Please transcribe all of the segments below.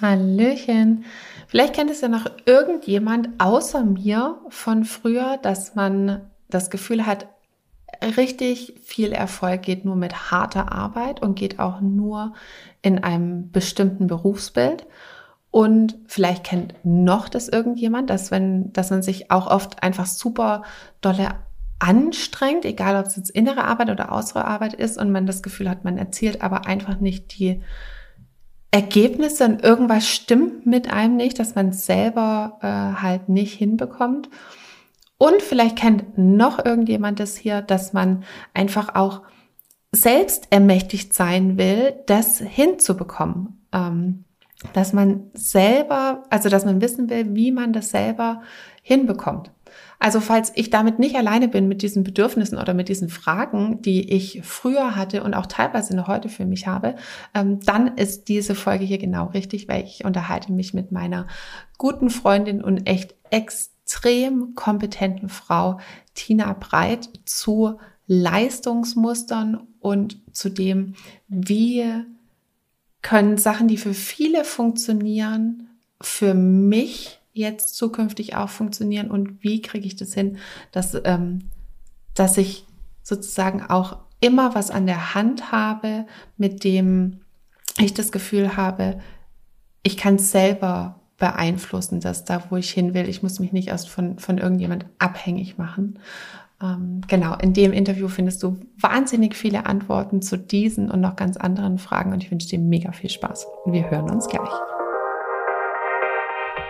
Hallöchen. Vielleicht kennt es ja noch irgendjemand außer mir von früher, dass man das Gefühl hat, richtig viel Erfolg geht nur mit harter Arbeit und geht auch nur in einem bestimmten Berufsbild. Und vielleicht kennt noch das irgendjemand, dass wenn, dass man sich auch oft einfach super dolle anstrengt, egal ob es jetzt innere Arbeit oder äußere Arbeit ist und man das Gefühl hat, man erzielt aber einfach nicht die Ergebnisse und irgendwas stimmt mit einem nicht, dass man selber äh, halt nicht hinbekommt. Und vielleicht kennt noch irgendjemand das hier, dass man einfach auch selbst ermächtigt sein will, das hinzubekommen. Ähm, dass man selber, also dass man wissen will, wie man das selber hinbekommt. Also falls ich damit nicht alleine bin mit diesen Bedürfnissen oder mit diesen Fragen, die ich früher hatte und auch teilweise noch heute für mich habe, ähm, dann ist diese Folge hier genau richtig, weil ich unterhalte mich mit meiner guten Freundin und echt extrem kompetenten Frau Tina Breit zu Leistungsmustern und zu dem, wie können Sachen, die für viele funktionieren, für mich jetzt zukünftig auch funktionieren und wie kriege ich das hin, dass, ähm, dass ich sozusagen auch immer was an der Hand habe, mit dem ich das Gefühl habe, ich kann selber beeinflussen, dass da, wo ich hin will, ich muss mich nicht erst von, von irgendjemand abhängig machen. Ähm, genau, in dem Interview findest du wahnsinnig viele Antworten zu diesen und noch ganz anderen Fragen und ich wünsche dir mega viel Spaß. Wir hören uns gleich.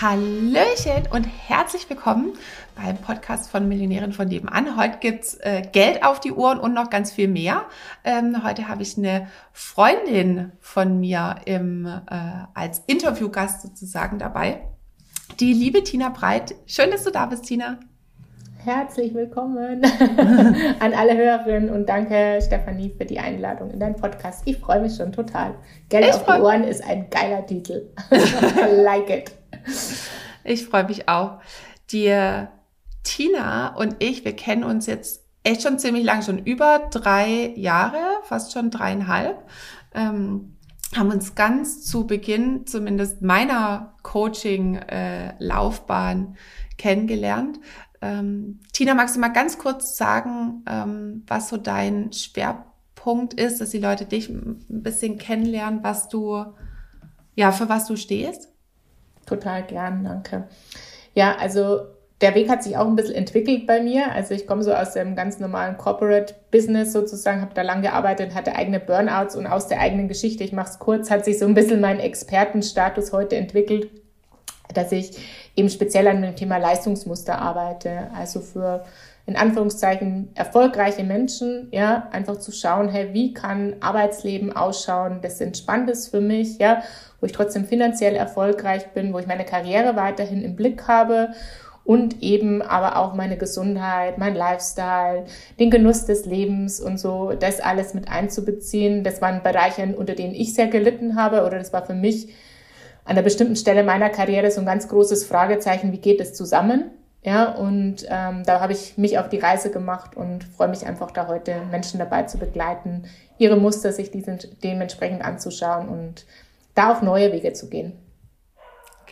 Hallöchen und herzlich willkommen beim Podcast von Millionären von nebenan. Heute gibt's äh, Geld auf die Ohren und noch ganz viel mehr. Ähm, heute habe ich eine Freundin von mir im, äh, als Interviewgast sozusagen dabei. Die liebe Tina Breit. Schön, dass du da bist, Tina. Herzlich willkommen an alle Hörerinnen und danke Stefanie für die Einladung in deinen Podcast. Ich freue mich schon total. Geld ich auf die Ohren ist ein geiler Titel. Like it. Ich freue mich auch. Die Tina und ich, wir kennen uns jetzt echt schon ziemlich lang, schon über drei Jahre, fast schon dreieinhalb. Ähm, haben uns ganz zu Beginn zumindest meiner Coaching-Laufbahn äh, kennengelernt. Ähm, Tina, magst du mal ganz kurz sagen, ähm, was so dein Schwerpunkt ist, dass die Leute dich ein bisschen kennenlernen, was du, ja, für was du stehst? Total gern, danke. Ja, also der Weg hat sich auch ein bisschen entwickelt bei mir. Also ich komme so aus dem ganz normalen Corporate Business sozusagen, habe da lang gearbeitet, hatte eigene Burnouts und aus der eigenen Geschichte, ich mache es kurz, hat sich so ein bisschen mein Expertenstatus heute entwickelt, dass ich eben speziell an dem Thema Leistungsmuster arbeite. Also für in Anführungszeichen erfolgreiche Menschen, ja, einfach zu schauen, hey, wie kann Arbeitsleben ausschauen, das entspannt ist für mich, ja, wo ich trotzdem finanziell erfolgreich bin, wo ich meine Karriere weiterhin im Blick habe und eben aber auch meine Gesundheit, mein Lifestyle, den Genuss des Lebens und so, das alles mit einzubeziehen. Das waren Bereiche, unter denen ich sehr gelitten habe oder das war für mich an einer bestimmten Stelle meiner Karriere so ein ganz großes Fragezeichen, wie geht es zusammen? Ja, und ähm, da habe ich mich auf die Reise gemacht und freue mich einfach da heute Menschen dabei zu begleiten, ihre Muster sich diesen, dementsprechend anzuschauen und da auf neue Wege zu gehen.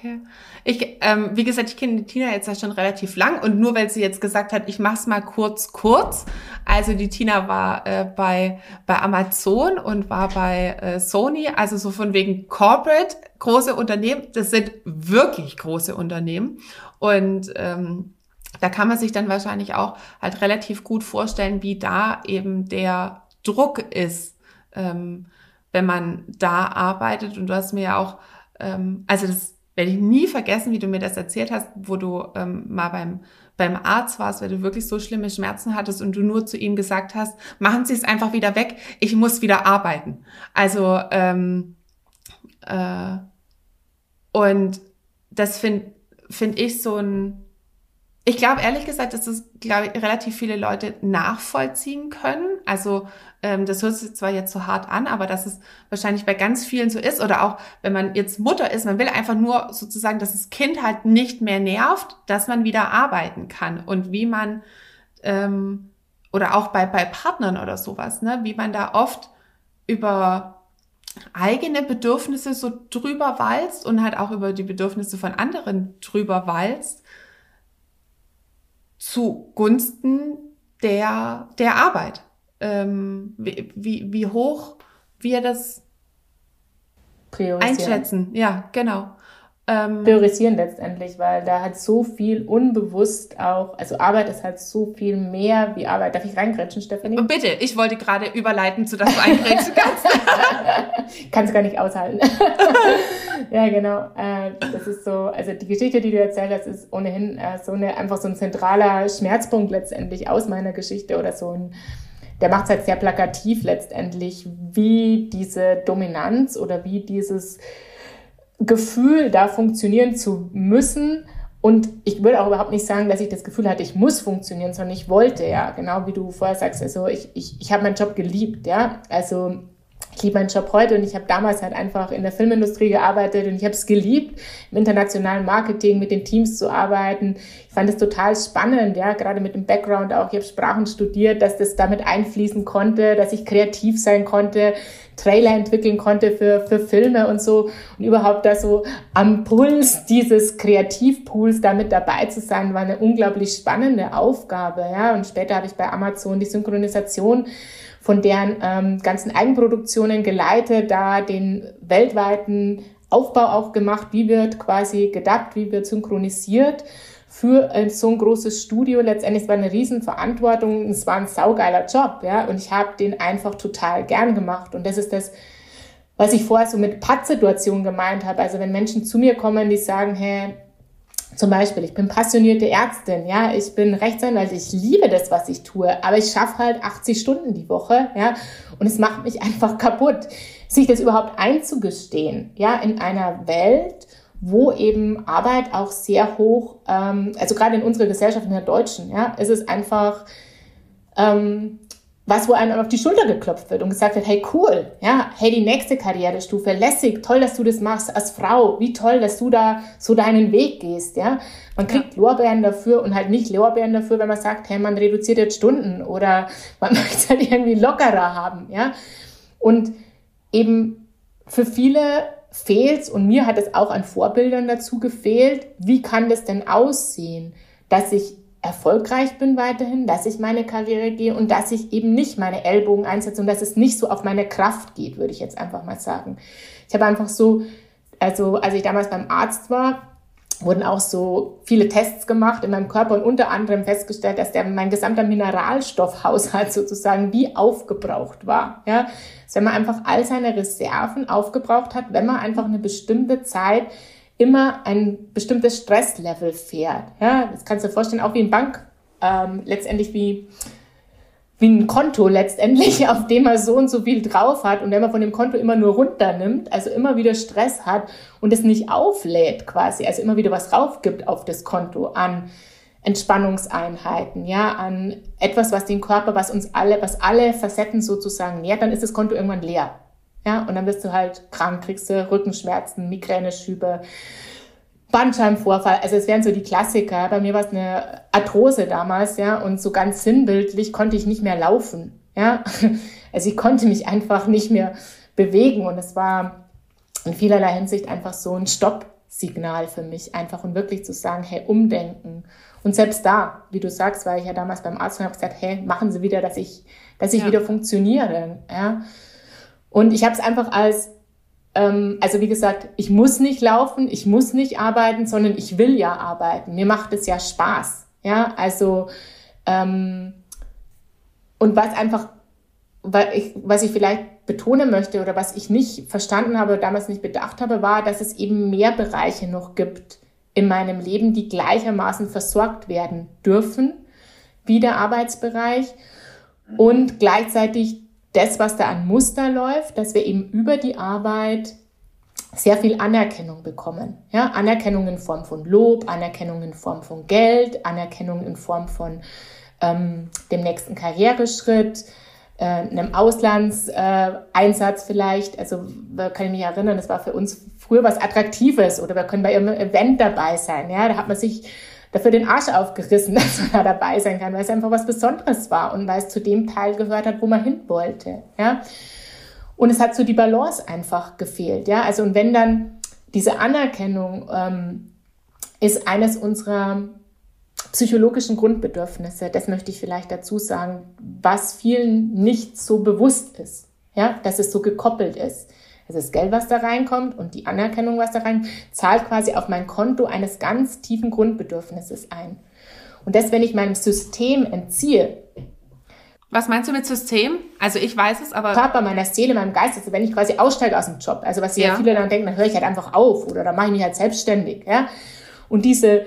Okay. Ich, ähm, wie gesagt, ich kenne die Tina jetzt ja schon relativ lang und nur weil sie jetzt gesagt hat, ich mach's mal kurz, kurz. Also die Tina war äh, bei, bei Amazon und war bei äh, Sony, also so von wegen Corporate, große Unternehmen. Das sind wirklich große Unternehmen. Und ähm, da kann man sich dann wahrscheinlich auch halt relativ gut vorstellen, wie da eben der Druck ist. Ähm, wenn man da arbeitet. Und du hast mir ja auch, ähm, also das werde ich nie vergessen, wie du mir das erzählt hast, wo du ähm, mal beim, beim Arzt warst, weil du wirklich so schlimme Schmerzen hattest und du nur zu ihm gesagt hast, machen Sie es einfach wieder weg, ich muss wieder arbeiten. Also, ähm, äh, und das finde find ich so ein, ich glaube ehrlich gesagt, dass das, glaube ich, relativ viele Leute nachvollziehen können. Also Ähm, das hört sich zwar jetzt so hart an, aber dass es wahrscheinlich bei ganz vielen so ist oder auch wenn man jetzt Mutter ist, man will einfach nur sozusagen, dass das Kind halt nicht mehr nervt, dass man wieder arbeiten kann und wie man ähm, oder auch bei, bei Partnern oder sowas, ne, wie man da oft über eigene Bedürfnisse so drüber walzt und halt auch über die Bedürfnisse von anderen drüber walzt zugunsten der, der Arbeit. Ähm, wie, wie, wie hoch wir das einschätzen. Ja, genau. Ähm, priorisieren letztendlich, weil da hat so viel unbewusst auch, also Arbeit ist halt so viel mehr wie Arbeit. Darf ich reingrätschen, Stefanie? Und bitte, ich wollte gerade überleiten, zu dass du eingrätschen kannst. Kannst gar nicht aushalten. ja, genau. Äh, das ist so, also die Geschichte, die du erzählt hast, ist ohnehin äh, so eine, einfach so ein zentraler Schmerzpunkt letztendlich aus meiner Geschichte oder so ein, der macht es halt sehr plakativ letztendlich, wie diese Dominanz oder wie dieses Gefühl, da funktionieren zu müssen. Und ich würde auch überhaupt nicht sagen, dass ich das Gefühl hatte, ich muss funktionieren, sondern ich wollte, ja, genau wie du vorher sagst. Also ich, ich, ich habe meinen Job geliebt, ja. Also ich liebe meinen Job heute und ich habe damals halt einfach in der Filmindustrie gearbeitet und ich habe es geliebt, im internationalen Marketing mit den Teams zu arbeiten. Ich fand es total spannend, ja, gerade mit dem Background auch. Ich habe Sprachen studiert, dass das damit einfließen konnte, dass ich kreativ sein konnte, Trailer entwickeln konnte für, für Filme und so und überhaupt da so am Puls dieses Kreativpools damit dabei zu sein, war eine unglaublich spannende Aufgabe, ja. Und später habe ich bei Amazon die Synchronisation von deren ähm, ganzen Eigenproduktionen geleitet, da den weltweiten Aufbau auch gemacht, wie wird quasi gedubbt, wie wird synchronisiert für ein, so ein großes Studio. Letztendlich war eine Riesenverantwortung, es war ein saugeiler Job, ja, und ich habe den einfach total gern gemacht. Und das ist das, was ich vorher so mit Pattsituationen gemeint habe. Also wenn Menschen zu mir kommen, die sagen, hey, zum Beispiel, ich bin passionierte Ärztin, ja, ich bin Rechtsanwalt, ich liebe das, was ich tue, aber ich schaffe halt 80 Stunden die Woche, ja, und es macht mich einfach kaputt, sich das überhaupt einzugestehen, ja, in einer Welt, wo eben Arbeit auch sehr hoch, ähm, also gerade in unserer Gesellschaft, in der Deutschen, ja, ist es einfach ähm, was, wo einem auf die Schulter geklopft wird und gesagt wird, hey cool, ja, hey die nächste Karrierestufe, lässig, toll, dass du das machst als Frau, wie toll, dass du da so deinen Weg gehst, ja. Man kriegt ja. Lorbeeren dafür und halt nicht Lorbeeren dafür, wenn man sagt, hey, man reduziert jetzt Stunden oder man möchte es halt irgendwie lockerer haben, ja. Und eben für viele fehlt und mir hat es auch an Vorbildern dazu gefehlt, wie kann das denn aussehen, dass ich erfolgreich bin weiterhin, dass ich meine Karriere gehe und dass ich eben nicht meine Ellbogen einsetze und dass es nicht so auf meine Kraft geht, würde ich jetzt einfach mal sagen. Ich habe einfach so, also als ich damals beim Arzt war, wurden auch so viele Tests gemacht in meinem Körper und unter anderem festgestellt, dass der, mein gesamter Mineralstoffhaushalt sozusagen wie aufgebraucht war. Ja, dass wenn man einfach all seine Reserven aufgebraucht hat, wenn man einfach eine bestimmte Zeit immer ein bestimmtes Stresslevel fährt. Ja, das kannst du dir vorstellen, auch wie ein Bank, ähm, letztendlich wie, wie ein Konto letztendlich, auf dem man so und so viel drauf hat und wenn man von dem Konto immer nur runternimmt, also immer wieder Stress hat und es nicht auflädt quasi, also immer wieder was raufgibt auf das Konto an Entspannungseinheiten, ja, an etwas, was den Körper, was uns alle, was alle Facetten sozusagen nährt, dann ist das Konto irgendwann leer. Ja, und dann bist du halt krank, kriegst du Rückenschmerzen, Migräneschübe, Bandscheibenvorfall. Also es wären so die Klassiker. Bei mir war es eine Arthrose damals, ja, und so ganz sinnbildlich konnte ich nicht mehr laufen. Ja, also ich konnte mich einfach nicht mehr bewegen und es war in vielerlei Hinsicht einfach so ein Stoppsignal für mich, einfach und wirklich zu sagen, hey, umdenken. Und selbst da, wie du sagst, war ich ja damals beim Arzt und habe gesagt, hey, machen Sie wieder, dass ich, dass ich ja. wieder funktioniere. Ja. Und ich habe es einfach als, ähm, also wie gesagt, ich muss nicht laufen, ich muss nicht arbeiten, sondern ich will ja arbeiten. Mir macht es ja Spaß. Ja, also ähm, und was einfach, was ich, vielleicht betonen möchte oder was ich nicht verstanden habe, damals nicht bedacht habe, war, dass es eben mehr Bereiche noch gibt in meinem Leben, die gleichermaßen versorgt werden dürfen wie der Arbeitsbereich und gleichzeitig das, was da an Muster läuft, dass wir eben über die Arbeit sehr viel Anerkennung bekommen. Ja, Anerkennung in Form von Lob, Anerkennung in Form von Geld, Anerkennung in Form von ähm, dem nächsten Karriereschritt, äh, einem Auslandseinsatz äh, vielleicht. Also kann ich mich erinnern, das war für uns früher was Attraktives oder wir können bei irgendeinem Event dabei sein. Ja, da hat man sich dafür den Arsch aufgerissen, dass man da dabei sein kann, weil es einfach was Besonderes war und weil es zu dem Teil gehört hat, wo man hin wollte. Ja, und es hat so die Balance einfach gefehlt. Ja, also und wenn dann diese Anerkennung ähm, ist eines unserer psychologischen Grundbedürfnisse, das möchte ich vielleicht dazu sagen, was vielen nicht so bewusst ist, ja, dass es so gekoppelt ist. Also das Geld, was da reinkommt und die Anerkennung, was da rein, zahlt quasi auf mein Konto eines ganz tiefen Grundbedürfnisses ein. Und das, wenn ich meinem System entziehe, was meinst du mit System? Also ich weiß es, aber. Körper, meiner Seele, meinem Geist, also wenn ich quasi aussteige aus dem Job, also was ja, ja viele dann denken, dann höre ich halt einfach auf oder dann mache ich mich halt selbstständig, ja. Und diese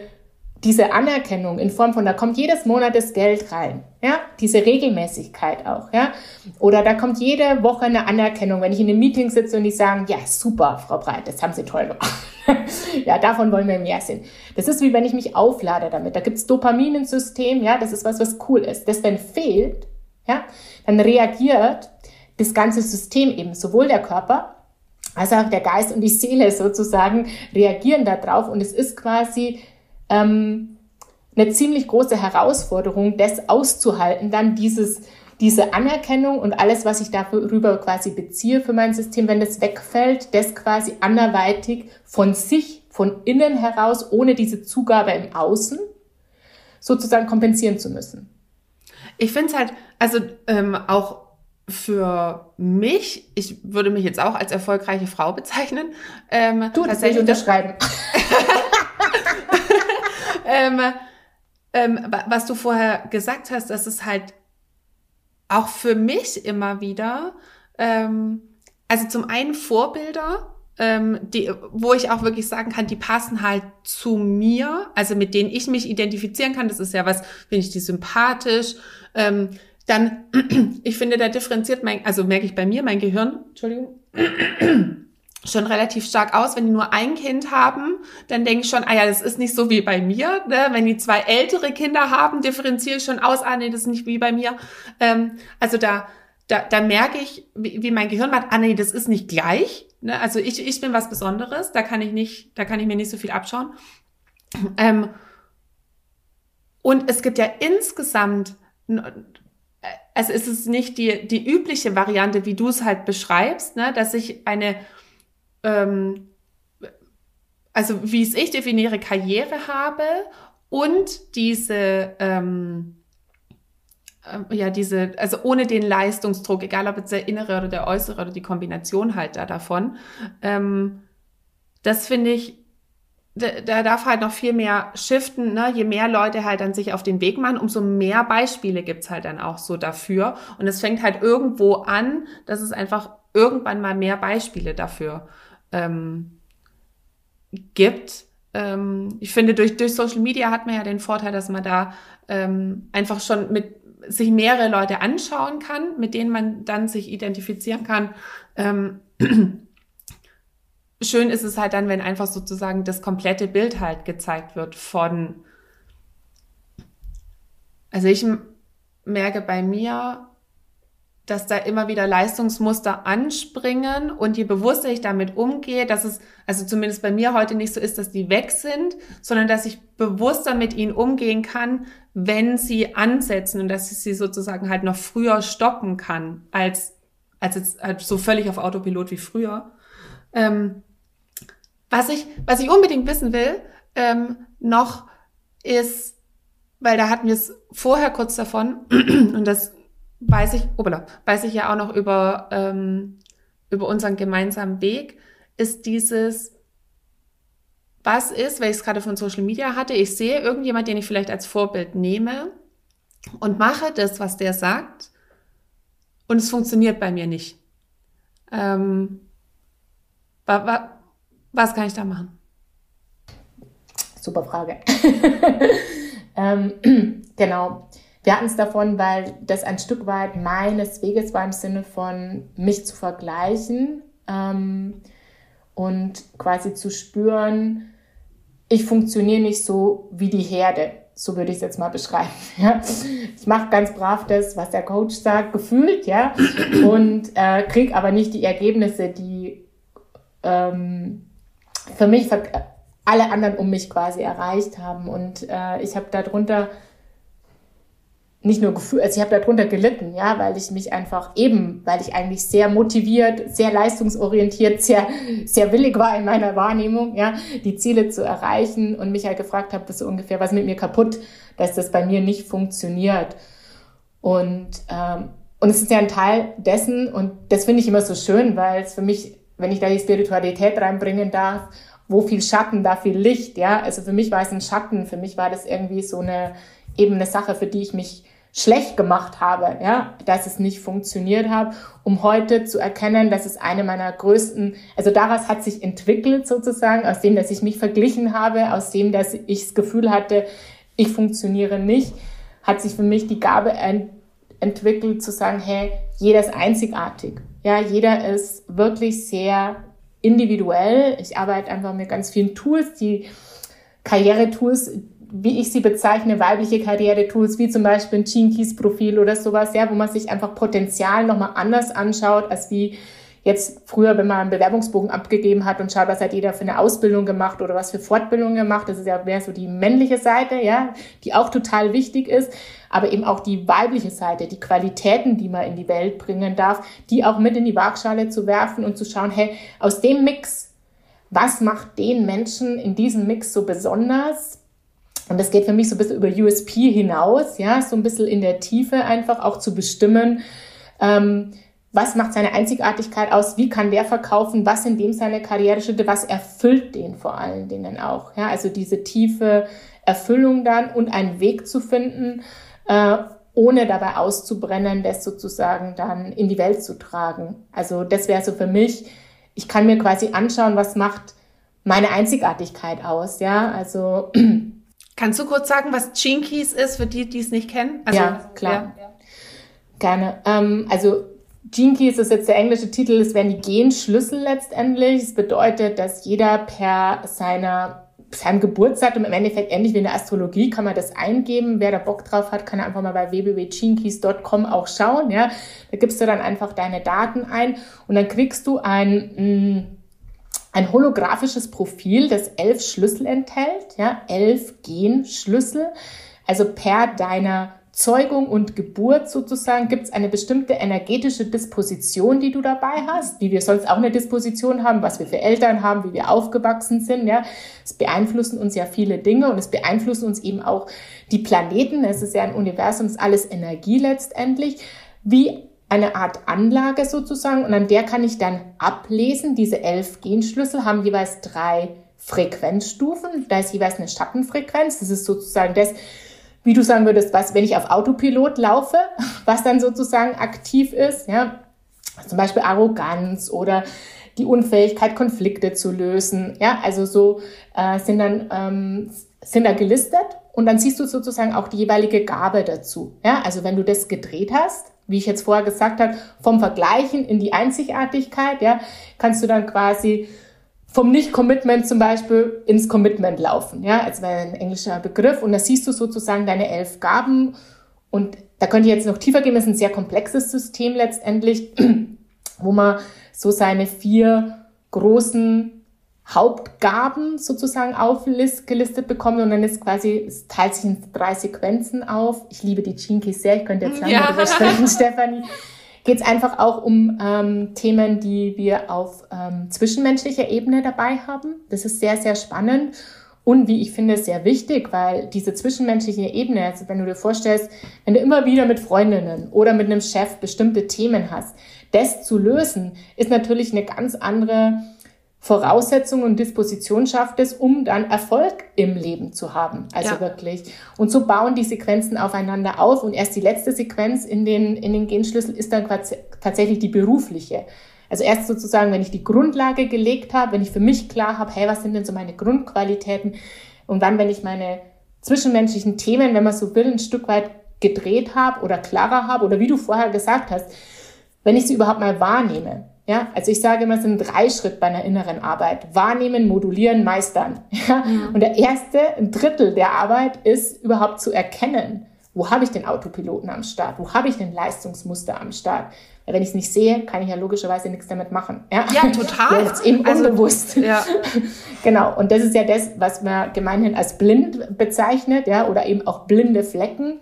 diese Anerkennung in Form von, da kommt jedes Monat das Geld rein, ja, diese Regelmäßigkeit auch, ja, oder da kommt jede Woche eine Anerkennung, wenn ich in einem Meeting sitze und die sagen, ja, super, Frau Breit, das haben Sie toll gemacht. ja, davon wollen wir mehr sehen. Das ist wie wenn ich mich auflade damit. Da gibt's Dopamin im System, ja, das ist was, was cool ist. Das, wenn fehlt, ja, dann reagiert das ganze System eben, sowohl der Körper als auch der Geist und die Seele sozusagen reagieren darauf und es ist quasi ähm, eine ziemlich große Herausforderung, das auszuhalten, dann dieses, diese Anerkennung und alles, was ich darüber quasi beziehe für mein System, wenn das wegfällt, das quasi anderweitig von sich, von innen heraus, ohne diese Zugabe im Außen, sozusagen kompensieren zu müssen. Ich finde es halt, also ähm, auch für mich, ich würde mich jetzt auch als erfolgreiche Frau bezeichnen. Ähm, du, das will ich unterschreiben. ähm, ähm, was du vorher gesagt hast, das ist halt auch für mich immer wieder, ähm, also zum einen Vorbilder, ähm, die, wo ich auch wirklich sagen kann, die passen halt zu mir, also mit denen ich mich identifizieren kann. Das ist ja was, finde ich die sympathisch. Ähm, dann, ich finde, da differenziert mein, also merke ich bei mir, mein Gehirn, Entschuldigung, schon relativ stark aus. Wenn die nur ein Kind haben, dann denke ich schon, ah ja, das ist nicht so wie bei mir. Ne? Wenn die zwei ältere Kinder haben, differenziere ich schon aus, ah nee, das ist nicht wie bei mir. Ähm, also da, da, da merke ich, wie, wie mein Gehirn macht, ah nee, das ist nicht gleich. Ne? Also ich, ich bin was Besonderes, da kann ich nicht, da kann ich mir nicht so viel abschauen. Ähm, und es gibt ja insgesamt also ist es nicht die, die übliche Variante, wie du es halt beschreibst, ne, dass ich eine ähm, also wie es ich definiere, Karriere habe und diese, ähm, äh, ja, diese, also ohne den Leistungsdruck, egal ob jetzt der innere oder der äußere oder die Kombination halt da davon, ähm, das finde ich, da, da darf halt noch viel mehr shiften, ne? je mehr Leute halt dann sich auf den Weg machen, umso mehr Beispiele gibt's halt dann auch so dafür. Und es fängt halt irgendwo an, dass es einfach irgendwann mal mehr Beispiele dafür ähm, gibt. Ähm, ich finde, durch, durch Social Media hat man ja den Vorteil, dass man da ähm, einfach schon mit sich mehrere Leute anschauen kann, mit denen man dann sich identifizieren kann. Ähm, schön ist es halt dann, wenn einfach sozusagen das komplette Bild halt gezeigt wird von, also ich merke bei mir, dass da immer wieder Leistungsmuster anspringen und je bewusster ich damit umgehe, dass es, also zumindest bei mir heute nicht so ist, dass die weg sind, sondern dass ich bewusster mit ihnen umgehen kann, wenn sie ansetzen und dass ich sie sozusagen halt noch früher stoppen kann, als, als jetzt halt so völlig auf Autopilot wie früher. Ähm, was ich, was ich unbedingt wissen will, ähm, noch ist, weil da hatten wir es vorher kurz davon und das weiß ich, obala, weiß ich ja auch noch über, ähm, über unseren gemeinsamen Weg, ist dieses, was ist, weil ich es gerade von Social Media hatte, ich sehe irgendjemand, den ich vielleicht als Vorbild nehme und mache das, was der sagt, und es funktioniert bei mir nicht. Ähm, wa, wa, was kann ich da machen? Super Frage. ähm, genau. Wir hatten es davon, weil das ein Stück weit meines Weges war im Sinne von mich zu vergleichen ähm, und quasi zu spüren, ich funktioniere nicht so wie die Herde. so würde ich es jetzt mal beschreiben. Ja. Ich mache ganz brav das, was der Coach sagt, gefühlt, ja, und äh, kriege aber nicht die Ergebnisse, die ähm, für mich alle anderen um mich quasi erreicht haben. Und äh, ich habe darunter nicht nur Gefühl, also ich habe darunter gelitten, ja, weil ich mich einfach eben, weil ich eigentlich sehr motiviert, sehr leistungsorientiert, sehr, sehr willig war in meiner Wahrnehmung, ja, die Ziele zu erreichen und mich halt gefragt habe, bis so ungefähr, was mit mir kaputt, dass das bei mir nicht funktioniert. Und, ähm, und es ist ja ein Teil dessen und das finde ich immer so schön, weil es für mich, wenn ich da die Spiritualität reinbringen darf, wo viel Schatten, da viel Licht, ja. Also für mich war es ein Schatten, für mich war das irgendwie so eine, eben eine Sache, für die ich mich schlecht gemacht habe, ja, dass es nicht funktioniert habe, um heute zu erkennen, dass es eine meiner größten, also daraus hat sich entwickelt sozusagen, aus dem, dass ich mich verglichen habe, aus dem, dass ich das Gefühl hatte, ich funktioniere nicht, hat sich für mich die Gabe ent entwickelt zu sagen, hey, jeder ist einzigartig. Ja, jeder ist wirklich sehr individuell. Ich arbeite einfach mit ganz vielen Tools, die Karrieretools, wie ich sie bezeichne, weibliche Karriere-Tools, wie zum Beispiel ein Gene Keys Profil oder sowas, ja, wo man sich einfach Potenzial nochmal anders anschaut, als wie jetzt früher, wenn man einen Bewerbungsbogen abgegeben hat und schaut, was hat jeder für eine Ausbildung gemacht oder was für Fortbildung gemacht. Das ist ja mehr so die männliche Seite, ja, die auch total wichtig ist, aber eben auch die weibliche Seite, die Qualitäten, die man in die Welt bringen darf, die auch mit in die Waagschale zu werfen und zu schauen, hey, aus dem Mix, was macht den Menschen in diesem Mix so besonders? Und das geht für mich so ein bisschen über USP hinaus, ja, so ein bisschen in der Tiefe einfach auch zu bestimmen, ähm, was macht seine Einzigartigkeit aus, wie kann der verkaufen, was in dem seine Karriereschritte, was erfüllt den vor allen Dingen auch, ja, also diese tiefe Erfüllung dann und einen Weg zu finden, äh, ohne dabei auszubrennen, das sozusagen dann in die Welt zu tragen. Also das wäre so für mich, ich kann mir quasi anschauen, was macht meine Einzigartigkeit aus, ja, also Kannst du kurz sagen, was Keys ist, für die, die es nicht kennen? Also, ja, klar. Ja. Gerne. Ähm, also Gene Keys ist jetzt der englische Titel, es wären die Genschlüssel letztendlich. Es bedeutet, dass jeder per seiner seinem Geburtsdatum im Endeffekt ähnlich wie in der Astrologie kann man das eingeben. Wer da Bock drauf hat, kann einfach mal bei www.genekeys.com auch schauen. Ja, da gibst du dann einfach deine Daten ein und dann kriegst du ein mh, mm, ein holographisches Profil, das elf Schlüssel enthält, ja, elf Genschlüssel. Also per deiner Zeugung und Geburt sozusagen gibt es eine bestimmte energetische Disposition, die du dabei hast, wie wir sonst auch eine Disposition haben, was wir für Eltern haben, wie wir aufgewachsen sind. Ja, es beeinflussen uns ja viele Dinge und es beeinflussen uns eben auch die Planeten. Es ist ja ein Universum, es ist alles Energie letztendlich. Wie eine Art Anlage sozusagen und an der kann ich dann ablesen. Diese elf Genschlüssel haben jeweils drei Frequenzstufen. Da ist jeweils eine Schattenfrequenz. Das ist sozusagen das, wie du sagen würdest, was, wenn ich auf Autopilot laufe, was dann sozusagen aktiv ist, ja. Zum Beispiel Arroganz oder die Unfähigkeit, Konflikte zu lösen. Ja, also so äh, sind dann ähm, sind da gelistet und dann siehst du sozusagen auch die jeweilige Gabe dazu. Ja, also wenn du das gedreht hast, wie ich jetzt vorher gesagt habe, vom Vergleichen in die Einzigartigkeit, ja, kannst du dann quasi vom Nicht-Commitment zum Beispiel ins Commitment laufen, ja, als wäre ein englischer Begriff. Und da siehst du sozusagen deine elf Gaben. Und da könnte ich jetzt noch tiefer gehen. Das ist ein sehr komplexes System letztendlich, wo man so seine vier großen Hauptgaben sozusagen aufgelistet bekommen und dann ist quasi, es teilt sich in drei Sequenzen auf. Ich liebe die Chinkies sehr, ich könnte jetzt lange ja. darüber sprechen, Stefanie. Geht es einfach auch um ähm, Themen, die wir auf ähm, zwischenmenschlicher Ebene dabei haben. Das ist sehr, sehr spannend und wie ich finde, sehr wichtig, weil diese zwischenmenschliche Ebene, also wenn du dir vorstellst, wenn du immer wieder mit Freundinnen oder mit einem Chef bestimmte Themen hast, das zu lösen, ist natürlich eine ganz andere Voraussetzungen und Disposition schafft es, um dann Erfolg im Leben zu haben. Also ja. wirklich. Und so bauen die Sequenzen aufeinander auf und erst die letzte Sequenz in den, in den Genschlüssel ist dann tatsächlich die berufliche. Also erst sozusagen, wenn ich die Grundlage gelegt habe, wenn ich für mich klar habe, hey, was sind denn so meine Grundqualitäten? Und dann, wenn ich meine zwischenmenschlichen Themen, wenn man so will, ein Stück weit gedreht habe oder klarer habe oder wie du vorher gesagt hast, wenn ich sie überhaupt mal wahrnehme Ja, also ich sage immer, es sind drei Schritte bei einer inneren Arbeit. Wahrnehmen, modulieren, meistern. Ja? Und der erste, ein Drittel der Arbeit ist überhaupt zu erkennen, wo habe ich den Autopiloten am Start? Wo habe ich den Leistungsmuster am Start? Weil wenn ich es nicht sehe, kann ich ja logischerweise nichts damit machen. Ja, ja total. Das ist eben also, unbewusst. Ja. genau. Und das ist ja das, was man gemeinhin als blind bezeichnet, ja, oder eben auch blinde Flecken,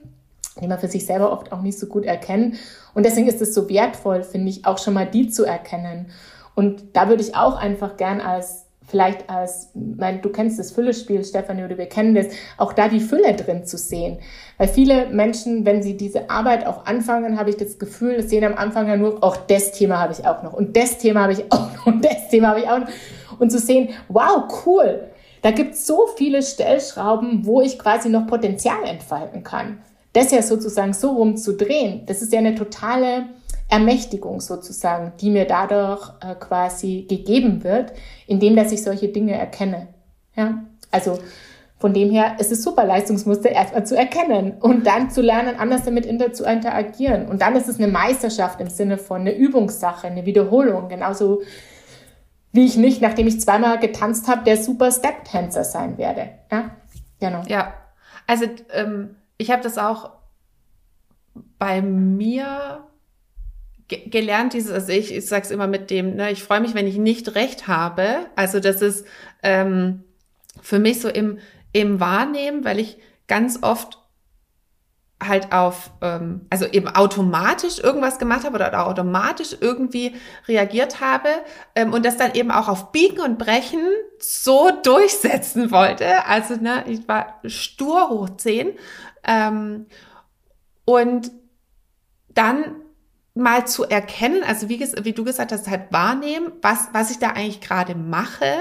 die man für sich selber oft auch nicht so gut erkennen. Und deswegen ist es so wertvoll, finde ich, auch schon mal die zu erkennen. Und da würde ich auch einfach gern als vielleicht als, mein, du kennst das Füllespiel, Stefanie, oder wir kennen das, auch da die Fülle drin zu sehen. Weil viele Menschen, wenn sie diese Arbeit auch anfangen, habe ich das Gefühl, das sehen am Anfang ja nur, auch das Thema habe ich auch noch und das Thema habe ich auch noch und das Thema habe ich auch noch. Und zu sehen, wow, cool, da gibt es so viele Stellschrauben, wo ich quasi noch Potenzial entfalten kann. Das ja sozusagen so rum zu drehen, das ist ja eine totale Ermächtigung sozusagen, die mir dadurch äh, quasi gegeben wird, indem dass ich solche Dinge erkenne. Ja, also von dem her ist es super, Leistungsmuster erstmal zu erkennen und dann zu lernen, anders damit inter zu interagieren. Und dann ist es eine Meisterschaft im Sinne von eine Übungssache, eine Wiederholung. Genauso wie ich nicht, nachdem ich zweimal getanzt habe, der super Step-Tänzer sein werde. Ja, genau. Ja, also ähm, ich habe das auch bei mir gelernt, dieses, also ich, ich sage es immer mit dem, ne, ich freue mich, wenn ich nicht recht habe. Also das ist ähm, für mich so im, im Wahrnehmen, weil ich ganz oft halt auf, ähm, also eben automatisch irgendwas gemacht habe oder automatisch irgendwie reagiert habe ähm, und das dann eben auch auf Biegen und Brechen so durchsetzen wollte. Also ne, ich war stur hoch zehn ähm, und dann mal zu erkennen, also wie, wie du gesagt hast, halt wahrnehmen, was, was ich da eigentlich gerade mache.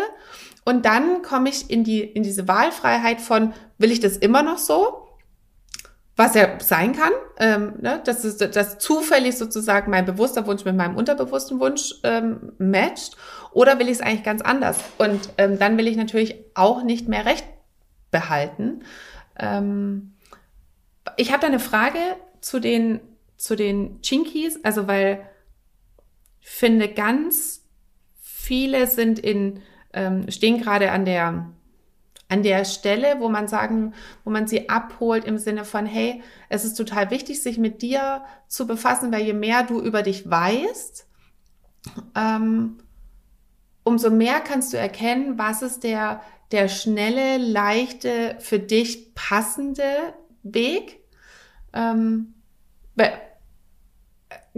Und dann komme ich in die, in diese Wahlfreiheit von, will ich das immer noch so? Was ja sein kann, ähm, ne? dass, ist, dass zufällig sozusagen mein bewusster Wunsch mit meinem unterbewussten Wunsch ähm, matcht. Oder will ich es eigentlich ganz anders? Und ähm, dann will ich natürlich auch nicht mehr Recht behalten. Ähm, ich habe da eine Frage zu den zu den Chinkies, also weil ich finde, ganz viele sind in, ähm, stehen gerade an der, an der Stelle, wo man sagen, wo man sie abholt im Sinne von, hey, es ist total wichtig, sich mit dir zu befassen, weil je mehr du über dich weißt, ähm, umso mehr kannst du erkennen, was ist der, der schnelle, leichte, für dich passende Weg. Ähm,